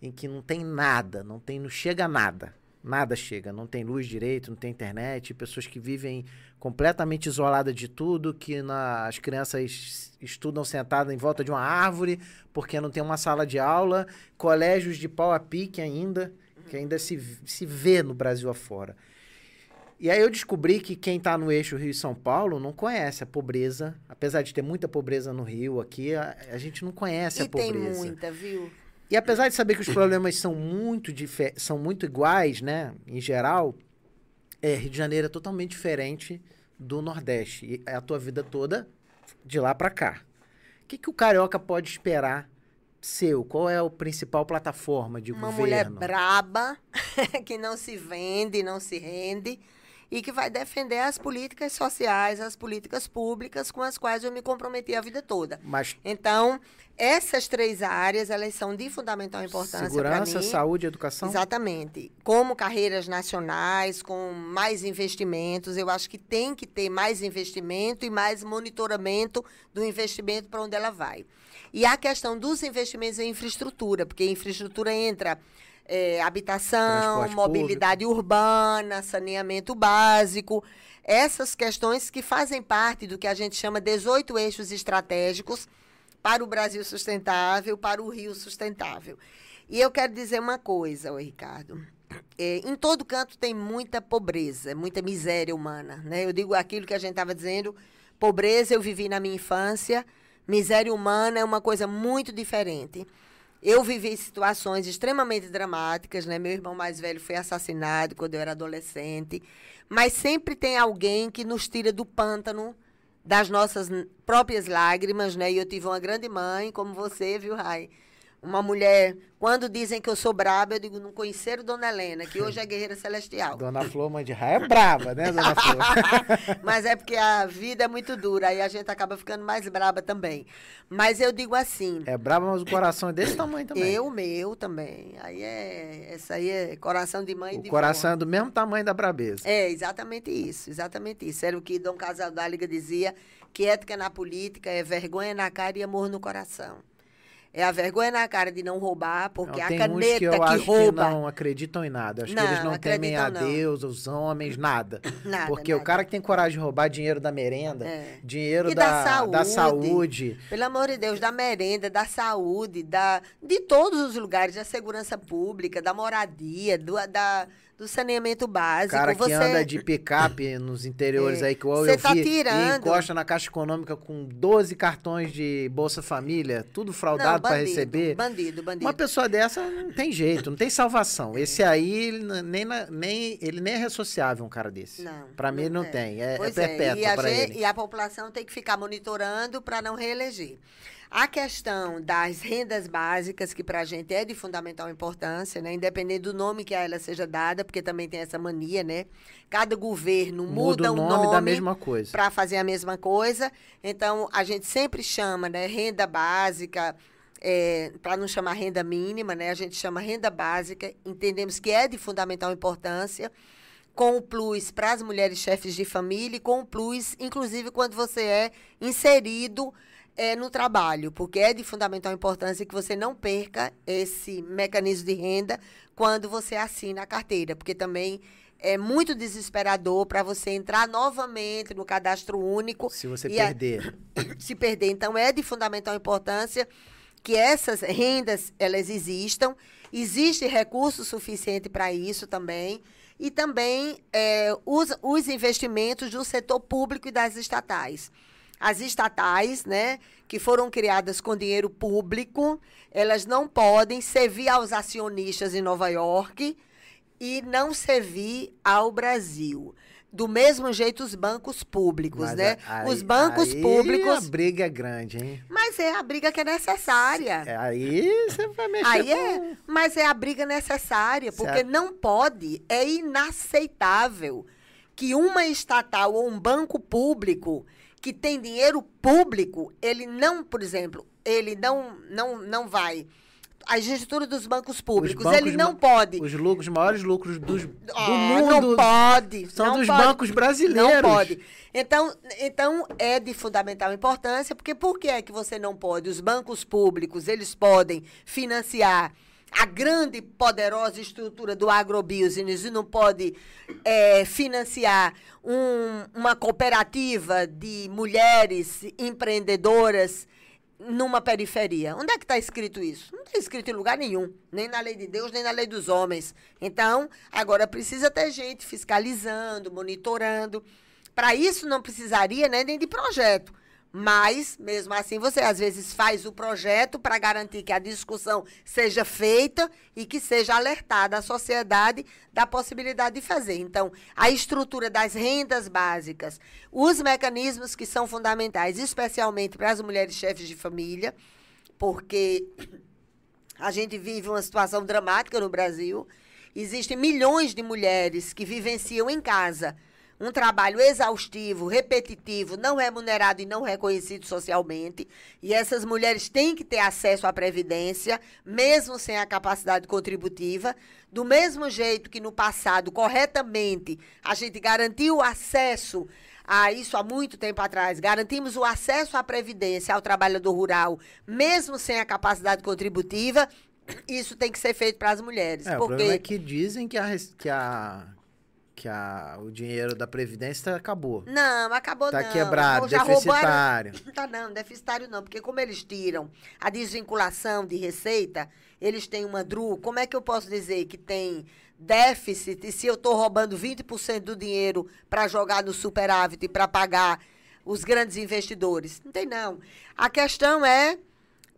em que não tem nada, não tem, não chega nada. Nada chega, não tem luz direito, não tem internet, pessoas que vivem completamente isoladas de tudo, que na, as crianças estudam sentadas em volta de uma árvore porque não tem uma sala de aula, colégios de pau a pique ainda, que ainda se, se vê no Brasil afora. E aí eu descobri que quem está no eixo Rio e São Paulo não conhece a pobreza. Apesar de ter muita pobreza no Rio, aqui a, a gente não conhece e a pobreza. tem muita, viu? E apesar de saber que os problemas são muito, são muito iguais, né, em geral, é, Rio de Janeiro é totalmente diferente do Nordeste. E é a tua vida toda de lá para cá. O que, que o carioca pode esperar seu? Qual é a principal plataforma de Uma governo? mulher braba, (laughs) que não se vende, não se rende e que vai defender as políticas sociais, as políticas públicas com as quais eu me comprometi a vida toda. Mas então, essas três áreas, elas são de fundamental importância para mim. segurança, saúde e educação? Exatamente. Como carreiras nacionais, com mais investimentos, eu acho que tem que ter mais investimento e mais monitoramento do investimento para onde ela vai. E a questão dos investimentos em infraestrutura, porque infraestrutura entra é, habitação, Transporte mobilidade urbana, saneamento básico, essas questões que fazem parte do que a gente chama 18 eixos estratégicos para o Brasil sustentável, para o Rio sustentável. E eu quero dizer uma coisa, Ricardo. É, em todo canto tem muita pobreza, muita miséria humana. Né? Eu digo aquilo que a gente estava dizendo: pobreza eu vivi na minha infância, miséria humana é uma coisa muito diferente. Eu vivi situações extremamente dramáticas, né? Meu irmão mais velho foi assassinado quando eu era adolescente, mas sempre tem alguém que nos tira do pântano das nossas próprias lágrimas, né? E eu tive uma grande mãe, como você, viu, Rai? Uma mulher, quando dizem que eu sou braba, eu digo, não conheceram Dona Helena, que hoje é (laughs) guerreira celestial. Dona Flor Mãe de Raia é braba, né, Dona Flor? (laughs) Mas é porque a vida é muito dura, aí a gente acaba ficando mais braba também. Mas eu digo assim. É braba, mas o coração é desse tamanho também. Eu, meu também. Aí é. Essa aí é coração de mãe e O de coração vó. é do mesmo tamanho da brabeza. É, exatamente isso, exatamente isso. Era o que Dom Casaldáliga dizia, que ética na política é vergonha na cara e amor no coração. É a vergonha na cara de não roubar, porque Não, a caneta que eu que, acho rouba. que não acreditam em nada. Acho Não, que eles não temem a não. Deus, os homens, nada. (coughs) Nada, Porque o nada. cara que tem coragem de roubar dinheiro da merenda, É. dinheiro da, da da saúde. saúde, Pelo amor de Deus, da merenda, da saúde, da, de todos os lugares, da segurança pública, da moradia, do, da, do saneamento básico. cara que você, anda de picape nos interiores É. aí, que eu, Você eu tá vi, e tirando. encosta na Caixa Econômica com 12 cartões de Bolsa Família, tudo Não, fraudado para receber. Bandido, bandido. Uma pessoa dessa não tem jeito, não tem salvação. Esse aí, ele nem, nem, ele nem é ressociável, um cara desse. Não, Pra mim, ele não é. tem. É, é Pois perpétuo e a, pra gente- ele. e a população tem que ficar monitorando para não reeleger. A questão das rendas básicas, que para a gente é de fundamental importância, né? independente do nome que a ela seja dada, porque também tem essa mania, né? Cada governo muda, Muda o nome, da mesma coisa. para fazer a mesma coisa. Então, a gente sempre chama, né, renda básica, para não chamar renda mínima, né? A gente chama renda básica, entendemos que é de fundamental importância, com o plus para as mulheres chefes de família e com o plus, inclusive, quando você é inserido é, no trabalho, porque é de fundamental importância que você não perca esse mecanismo de renda quando você assina a carteira, porque também é muito desesperador para você entrar novamente no cadastro único. Se você perder. A, (coughs) se perder. Então, é de fundamental importância que essas rendas elas existam. Existe recurso suficiente para isso também. E também é, os, os investimentos do setor público e das estatais. As estatais, né, que foram criadas com dinheiro público, elas não podem servir aos acionistas em Nova York e não servir ao Brasil. Do mesmo jeito, os bancos públicos, mas né? Aí, os bancos aí públicos. A briga é grande, hein? Mas é a briga que é necessária. É, aí você vai mexer. Aí com... é, mas é a briga necessária, porque certo. não pode, é inaceitável que uma estatal ou um banco público que tem dinheiro público, ele não, por exemplo, ele não, não, não vai a estrutura dos bancos públicos. Bancos ele não pode. Os lucros, os maiores lucros dos, do mundo. Não pode. São não dos pode, bancos brasileiros. Não pode. Então, então, é de fundamental importância, porque por que é que você não pode? Os bancos públicos, eles podem financiar a grande, poderosa estrutura do agrobusiness e não pode é, financiar um, uma cooperativa de mulheres empreendedoras numa periferia. Onde é que está escrito isso? Não está escrito em lugar nenhum, nem na lei de Deus, nem na lei dos homens. Então, agora precisa ter gente fiscalizando, monitorando. Para isso não precisaria né, nem de projeto. Mas, mesmo assim, você às vezes faz o projeto para garantir que a discussão seja feita e que seja alertada a sociedade da possibilidade de fazer. Então, a estrutura das rendas básicas, os mecanismos que são fundamentais, especialmente para as mulheres chefes de família, porque (clears throat) a gente vive uma situação dramática no Brasil. Existem milhões de mulheres que vivenciam em casa um trabalho exaustivo, repetitivo, não remunerado e não reconhecido socialmente. E essas mulheres têm que ter acesso à previdência, mesmo sem a capacidade contributiva. Do mesmo jeito que no passado, corretamente, a gente garantiu o acesso a isso há muito tempo atrás, garantimos o acesso à previdência ao trabalhador rural, mesmo sem a capacidade contributiva, (clears throat) isso tem que ser feito para as mulheres. É, porque... O problema é que dizem que a, que a que a, o dinheiro da Previdência acabou. Não, acabou tá não. Tá quebrado, deficitário. Roubaram... (laughs) Tá não, deficitário não, porque como eles tiram a desvinculação de receita, eles têm uma DRU, como é que eu posso dizer que tem déficit e se eu estou roubando 20% do dinheiro para jogar no superávit e para pagar os grandes investidores? Não tem não. A questão é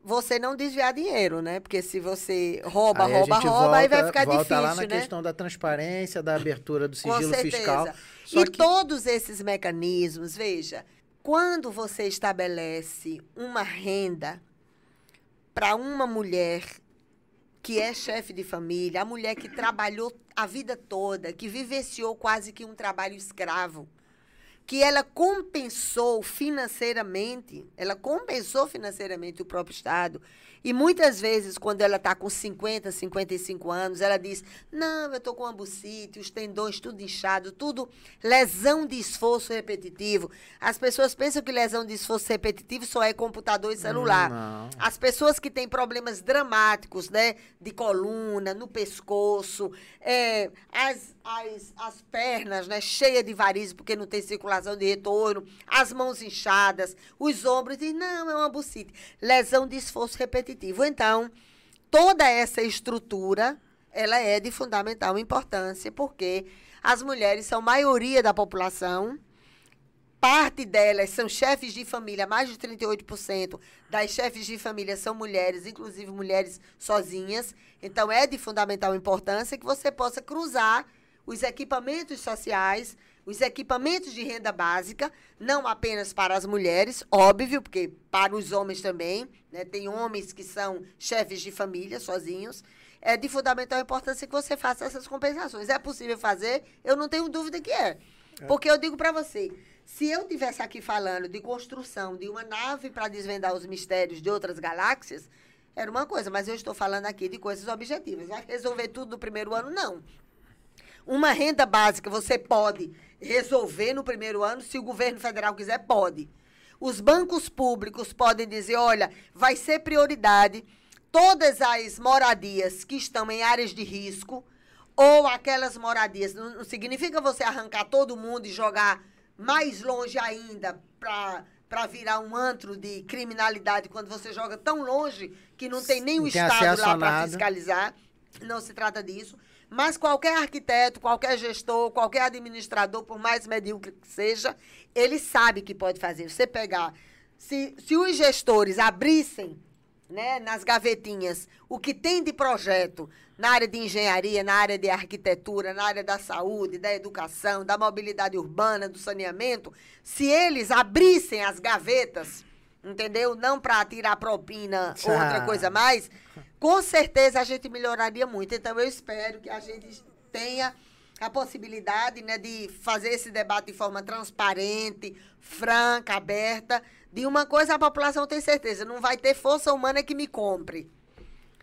você não desviar dinheiro, né? Porque se você rouba, aí rouba, rouba, volta, aí vai ficar volta difícil, lá na né? questão da transparência, da abertura do sigilo fiscal. Só e que... todos esses mecanismos, veja, quando você estabelece uma renda para uma mulher que é chefe de família, a mulher que trabalhou a vida toda, que vivenciou quase que um trabalho escravo, que ela compensou financeiramente, ela compensou financeiramente o próprio Estado. E muitas vezes, quando ela está com 50, 55 anos, ela diz: Não, eu estou com ambucite, os tendões tudo inchado, tudo lesão de esforço repetitivo. As pessoas pensam que lesão de esforço repetitivo só é computador e celular. Não. As pessoas que têm problemas dramáticos, né, de coluna, no pescoço, é, as, as, as pernas, né, cheias de varizes porque não tem circulação de retorno, as mãos inchadas, os ombros, e não, é uma bucite. Lesão de esforço repetitivo. Então, toda essa estrutura, ela é de fundamental importância, porque as mulheres são maioria da população, parte delas são chefes de família, mais de 38% das chefes de família são mulheres, inclusive mulheres sozinhas. Então, é de fundamental importância que você possa cruzar os equipamentos sociais, os equipamentos de renda básica, não apenas para as mulheres, óbvio, porque para os homens também, né? Tem homens que são chefes de família sozinhos. É de fundamental importância que você faça essas compensações. É possível fazer? Eu não tenho dúvida que é. é. Porque eu digo para você, se eu tivesse aqui falando de construção de uma nave para desvendar os mistérios de outras galáxias, era uma coisa, mas eu estou falando aqui de coisas objetivas. Vai resolver tudo no primeiro ano? Não. Uma renda básica você pode resolver no primeiro ano, se o governo federal quiser, pode. Os bancos públicos podem dizer: olha, vai ser prioridade todas as moradias que estão em áreas de risco ou aquelas moradias. Não, não significa você arrancar todo mundo e jogar mais longe ainda para para virar um antro de criminalidade quando você joga tão longe que não tem nem o Estado lá para fiscalizar. Não se trata disso. Mas qualquer arquiteto, qualquer gestor, qualquer administrador, por mais medíocre que seja, ele sabe que pode fazer. Você pegar. Se, se os gestores abrissem né, nas gavetinhas o que tem de projeto na área de engenharia, na área de arquitetura, na área da saúde, da educação, da mobilidade urbana, do saneamento, se eles abrissem as gavetas, entendeu? Não para tirar propina ou outra coisa mais, com certeza a gente melhoraria muito. Então eu espero que a gente tenha a possibilidade né, de fazer esse debate de forma transparente, franca, aberta, de uma coisa a população tem certeza, não vai ter força humana que me compre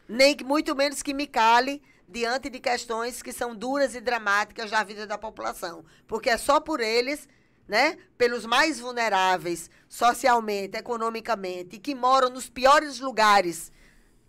nem muito menos que me cale diante de questões que são duras e dramáticas da vida da população. Porque é só por eles, né, pelos mais vulneráveis socialmente, economicamente, que moram nos piores lugares,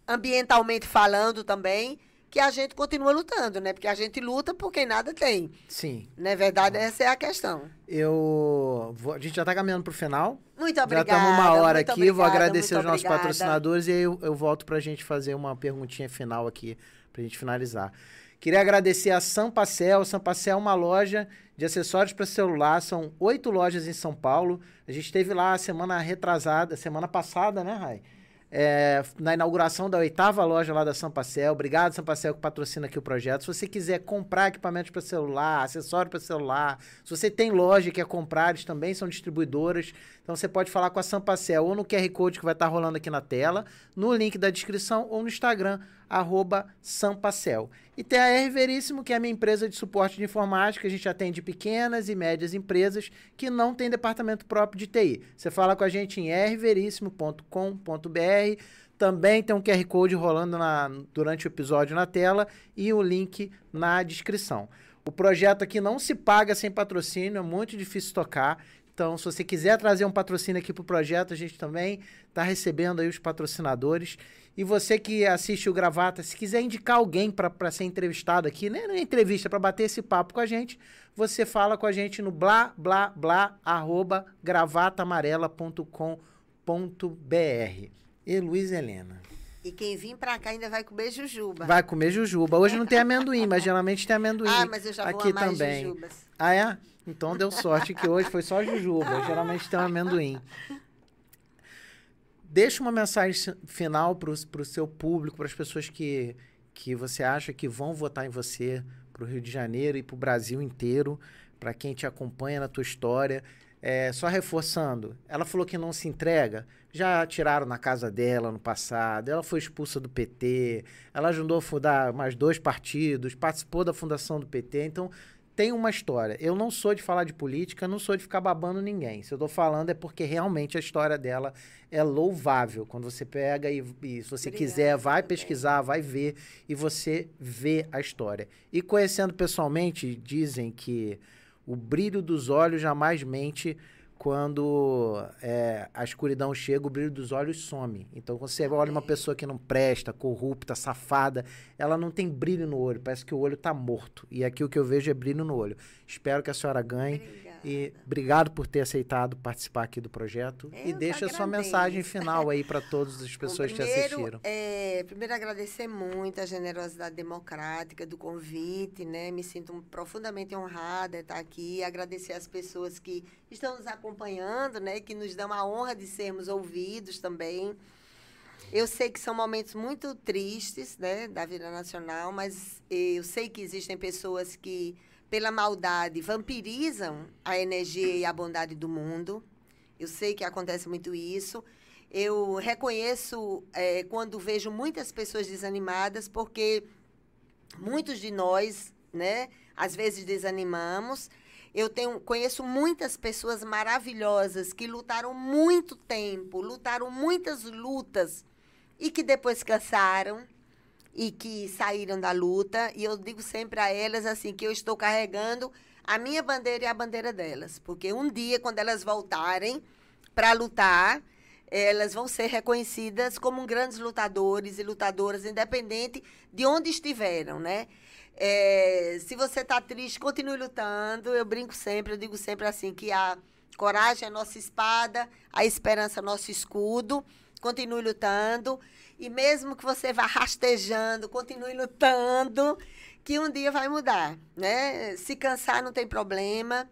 ambientalmente falando também, que a gente continua lutando, né? Porque a gente luta por quem nada tem. Sim. Na verdade, essa é a questão. Eu. Vou, a gente já está caminhando para o final. Muito obrigada. Já estamos uma hora aqui. Obrigada, vou agradecer os nossos patrocinadores e aí eu, eu volto para a gente fazer uma perguntinha final aqui, para a gente finalizar. Queria agradecer a Sampacel. Sampacel é uma loja de acessórios para celular. São oito lojas em São Paulo. A gente esteve lá a semana retrasada, semana passada, né, Rai? É, na inauguração da oitava loja lá da Sampacel. Obrigado, Sampacel, que patrocina aqui o projeto. Se você quiser comprar equipamentos para celular, acessório para celular, se você tem loja e quer comprar, eles também são distribuidoras. Então você pode falar com a Sampacel ou no QR Code que vai estar rolando aqui na tela, no link da descrição ou no Instagram, arroba Sampacel. E tem a R Veríssimo, que é a minha empresa de suporte de informática. A gente atende pequenas e médias empresas que não têm departamento próprio de TI. Você fala com a gente em rveríssimo.com.br. Também tem um QR Code rolando na, durante o episódio na tela e o link na descrição. O projeto aqui não se paga sem patrocínio, é muito difícil tocar. Então, se você quiser trazer um patrocínio aqui para o projeto, a gente também está recebendo aí os patrocinadores. E você que assiste o Gravata, se quiser indicar alguém para ser entrevistado aqui, né? É entrevista, para bater esse papo com a gente, você fala com a gente no blá, blá, blá, arroba gravatamarela.com.br. E Luiz Helena. E quem vir para cá ainda vai comer jujuba. Vai comer jujuba. Hoje não tem amendoim, mas geralmente tem amendoim. Ah, mas eu já aqui vou também. jujubas. Ah, é? Então deu sorte que hoje foi só jujuba. Geralmente tem um amendoim deixa uma mensagem final para o seu público, para as pessoas que, que você acha que vão votar em você, para o Rio de Janeiro e para o Brasil inteiro, para quem te acompanha na tua história. É, só reforçando, ela falou que não se entrega. Já tiraram na casa dela no passado, ela foi expulsa do PT, ela ajudou a fundar mais dois partidos, participou da fundação do PT. Então, tem uma história. Eu não sou de falar de política, não sou de ficar babando ninguém. Se eu estou falando é porque realmente a história dela é louvável. Quando você pega e, e se você Obrigada, quiser, vai também. pesquisar, vai ver e você vê a história. E conhecendo pessoalmente, dizem que o brilho dos olhos jamais mente quando é, a escuridão chega, o brilho dos olhos some. Então, quando você olha uma pessoa que não presta, corrupta, safada, ela não tem brilho no olho, parece que o olho está morto. E aqui o que eu vejo é brilho no olho. Espero que a senhora ganhe. Obrigada. E obrigado por ter aceitado participar aqui do projeto. Eu e deixa a sua mensagem final aí para todas as (laughs) pessoas primeiro, que assistiram. É, primeiro, agradecer muito a generosidade democrática do convite, né? Me sinto profundamente honrada de estar aqui. Agradecer as pessoas que estão nos acompanhando, né? Que nos dão a honra de sermos ouvidos também. Eu sei que são momentos muito tristes, né, da vida nacional, mas eu sei que existem pessoas que pela maldade, vampirizam a energia e a bondade do mundo. Eu sei que acontece muito isso. Eu reconheço é, quando vejo muitas pessoas desanimadas, porque muitos de nós, né, às vezes desanimamos. Eu tenho, conheço muitas pessoas maravilhosas que lutaram muito tempo, lutaram muitas lutas e que depois cansaram e que saíram da luta. E eu digo sempre a elas assim que eu estou carregando a minha bandeira e a bandeira delas, porque um dia quando elas voltarem para lutar, elas vão ser reconhecidas como grandes lutadores e lutadoras, independente de onde estiveram, né? É, se você está triste, continue lutando. Eu brinco sempre, eu digo sempre assim, que a coragem é nossa espada, a esperança é nosso escudo. Continue lutando. E mesmo que você vá rastejando, continue lutando, que um dia vai mudar, né? Se cansar não tem problema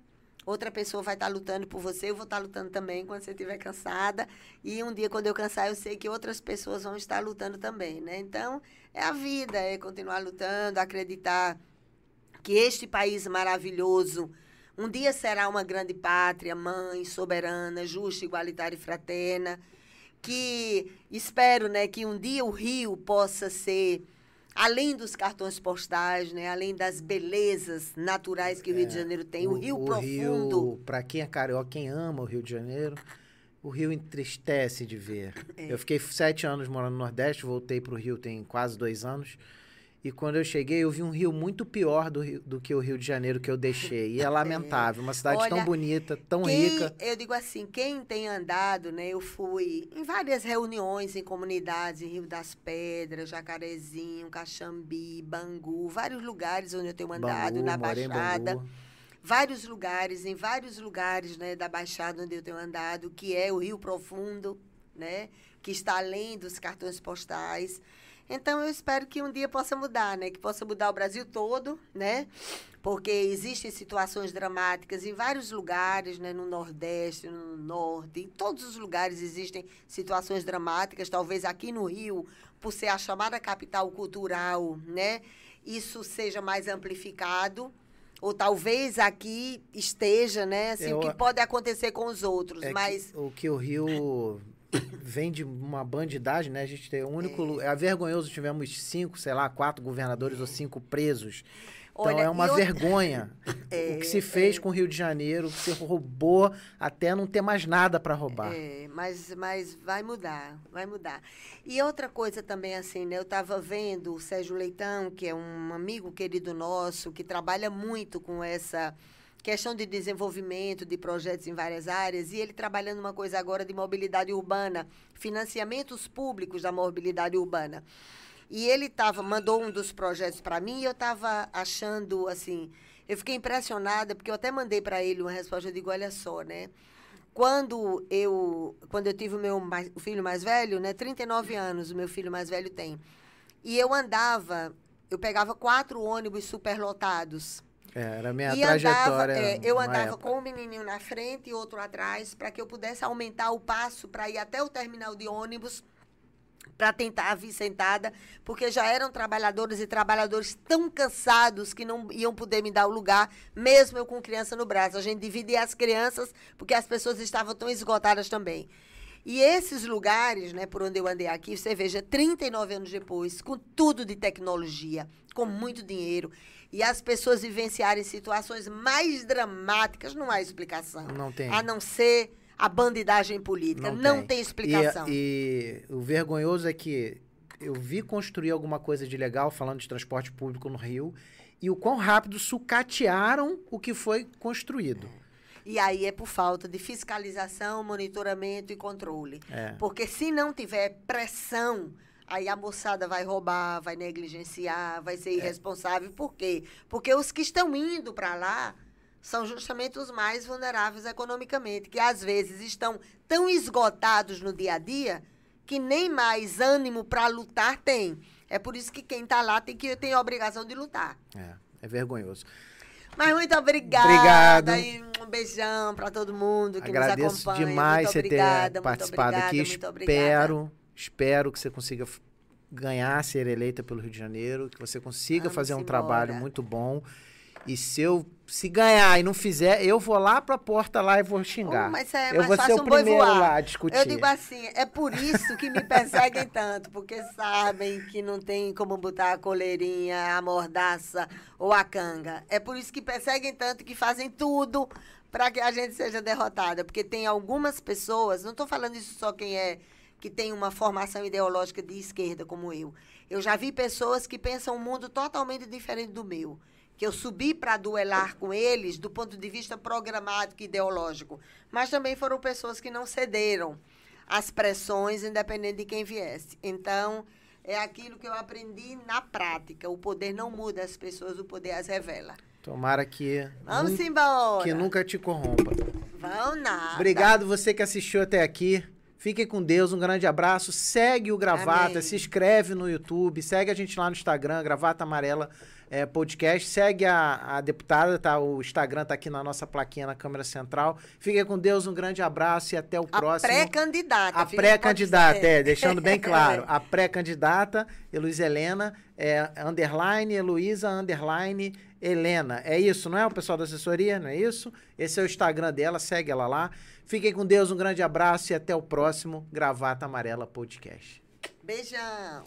outra pessoa vai estar lutando por você, eu vou estar lutando também quando você estiver cansada. E um dia, quando eu cansar, eu sei que outras pessoas vão estar lutando também, né? Então, é a vida, é continuar lutando, acreditar que este país maravilhoso um dia será uma grande pátria, mãe, soberana, justa, igualitária e fraterna. Que espero né, que um dia o Rio possa ser além dos cartões postais, né? além das belezas naturais que o Rio de é, Janeiro tem, o, o Rio o Profundo. Para quem é carioca, quem ama o Rio de Janeiro, o Rio entristece de ver. É. Eu fiquei sete anos morando no Nordeste, voltei para o Rio tem quase dois anos. E quando eu cheguei, eu vi um rio muito pior do, rio, do que o Rio de Janeiro que eu deixei. E é (laughs) lamentável, uma cidade Olha, tão bonita, tão quem, rica. Eu digo assim, quem tem andado, né? Eu fui em várias reuniões em comunidades, em Rio das Pedras, Jacarezinho, Caxambi, Bangu, vários lugares onde eu tenho andado, Bangu, na Baixada. Vários lugares, em vários lugares né, da Baixada onde eu tenho andado, que é o Rio Profundo, né? Que está além dos cartões postais. Então eu espero que um dia possa mudar, né? Que possa mudar o Brasil todo, né? Porque existem situações dramáticas em vários lugares, né? No Nordeste, no Norte, em todos os lugares existem situações dramáticas. Talvez aqui no Rio, por ser a chamada capital cultural, né? Isso seja mais amplificado ou talvez aqui esteja, né? Assim, eu, o que pode acontecer com os outros, é mas que, o que o Rio vem de uma bandidagem, né? A gente tem o único. É, é vergonhoso, tivemos cinco, sei lá, quatro governadores ou cinco presos. Então Olha, é uma vergonha (laughs) é, o que se fez é, com o Rio de Janeiro, que se roubou até não ter mais nada para roubar. É, mas, mas vai mudar, vai mudar. E outra coisa também, assim, né? Eu estava vendo o Sérgio Leitão, que é um amigo querido nosso, que trabalha muito com essa questão de desenvolvimento de projetos em várias áreas, e ele trabalhando uma coisa agora de mobilidade urbana, financiamentos públicos da mobilidade urbana. E ele tava, mandou um dos projetos para mim e eu estava achando assim, eu fiquei impressionada porque eu até mandei para ele uma resposta, eu digo, olha só, né? Quando eu, quando eu tive o meu mais, o filho mais velho, né, 39 anos, o meu filho mais velho tem. E eu andava, eu pegava quatro ônibus superlotados é, era a minha e trajetória. Andava, é, eu andava época. com um menininho na frente e outro atrás, para que eu pudesse aumentar o passo para ir até o terminal de ônibus para tentar vir sentada, porque já eram trabalhadores e trabalhadores tão cansados que não iam poder me dar o lugar, mesmo eu com criança no braço. A gente dividia as crianças, porque as pessoas estavam tão esgotadas também. E esses lugares, né, por onde eu andei aqui, você veja, 39 anos depois, com tudo de tecnologia, com muito dinheiro, e as pessoas vivenciarem situações mais dramáticas, não há explicação. Não tem. A não ser a bandidagem política. Não, não tem. tem. explicação. E, e o vergonhoso é que eu vi construir alguma coisa de legal, falando de transporte público no Rio, e o quão rápido sucatearam o que foi construído. E aí é por falta de fiscalização, monitoramento e controle. É. Porque se não tiver pressão Aí a moçada vai roubar, vai negligenciar, vai ser é. irresponsável. É. Por quê? Porque os que estão indo para lá são justamente os mais vulneráveis economicamente, que às vezes estão tão esgotados no dia a dia que nem mais ânimo para lutar tem. É por isso que quem está lá tem que tem a obrigação de lutar. É, é vergonhoso. Mas muito obrigada. Obrigado. E um beijão para todo mundo que Agradeço nos acompanha. demais muito você obrigada, ter participado obrigada, aqui. Espero Espero que você consiga ganhar, ser eleita pelo Rio de Janeiro, que você consiga Vamos fazer um embora. trabalho muito bom. E se eu se ganhar e não fizer, eu vou lá para a porta lá e vou xingar. Mas é, eu vou ser o um primeiro lá a discutir. Eu digo assim, é por isso que me perseguem tanto, porque sabem que não tem como botar a coleirinha, a mordaça ou a canga. É por isso que perseguem tanto que fazem tudo para que a gente seja derrotada, porque tem algumas pessoas, não estou falando isso só quem é que tem uma formação ideológica de esquerda como eu. Eu já vi pessoas que pensam um mundo totalmente diferente do meu. Que eu subi para duelar com eles do ponto de vista programático e ideológico. Mas também foram pessoas que não cederam as pressões, independente de quem viesse. Então, é aquilo que eu aprendi na prática. O poder não muda as pessoas, o poder as revela. Tomara que. Vamos nunca, embora. Que nunca te corrompa. Vão nada. Obrigado você que assistiu até aqui. Fiquem com Deus, um grande abraço. Segue o Gravata, Amém. se inscreve no YouTube, segue a gente lá no Instagram, Gravata Amarela é, Podcast. Segue a, a deputada, tá? O Instagram tá aqui na nossa plaquinha na câmera central. Fiquem com Deus, um grande abraço e até o a próximo. Pré-candidata. A pré-candidata, é, deixando bem claro. (laughs) A pré-candidata, Heloísa Helena, é, underline, Heloísa, underline, Helena. É isso, não é? O pessoal da assessoria, não é isso? Esse é o Instagram dela, segue ela lá. Fiquem com Deus, um grande abraço e até o próximo Gravata Amarela Podcast. Beijão.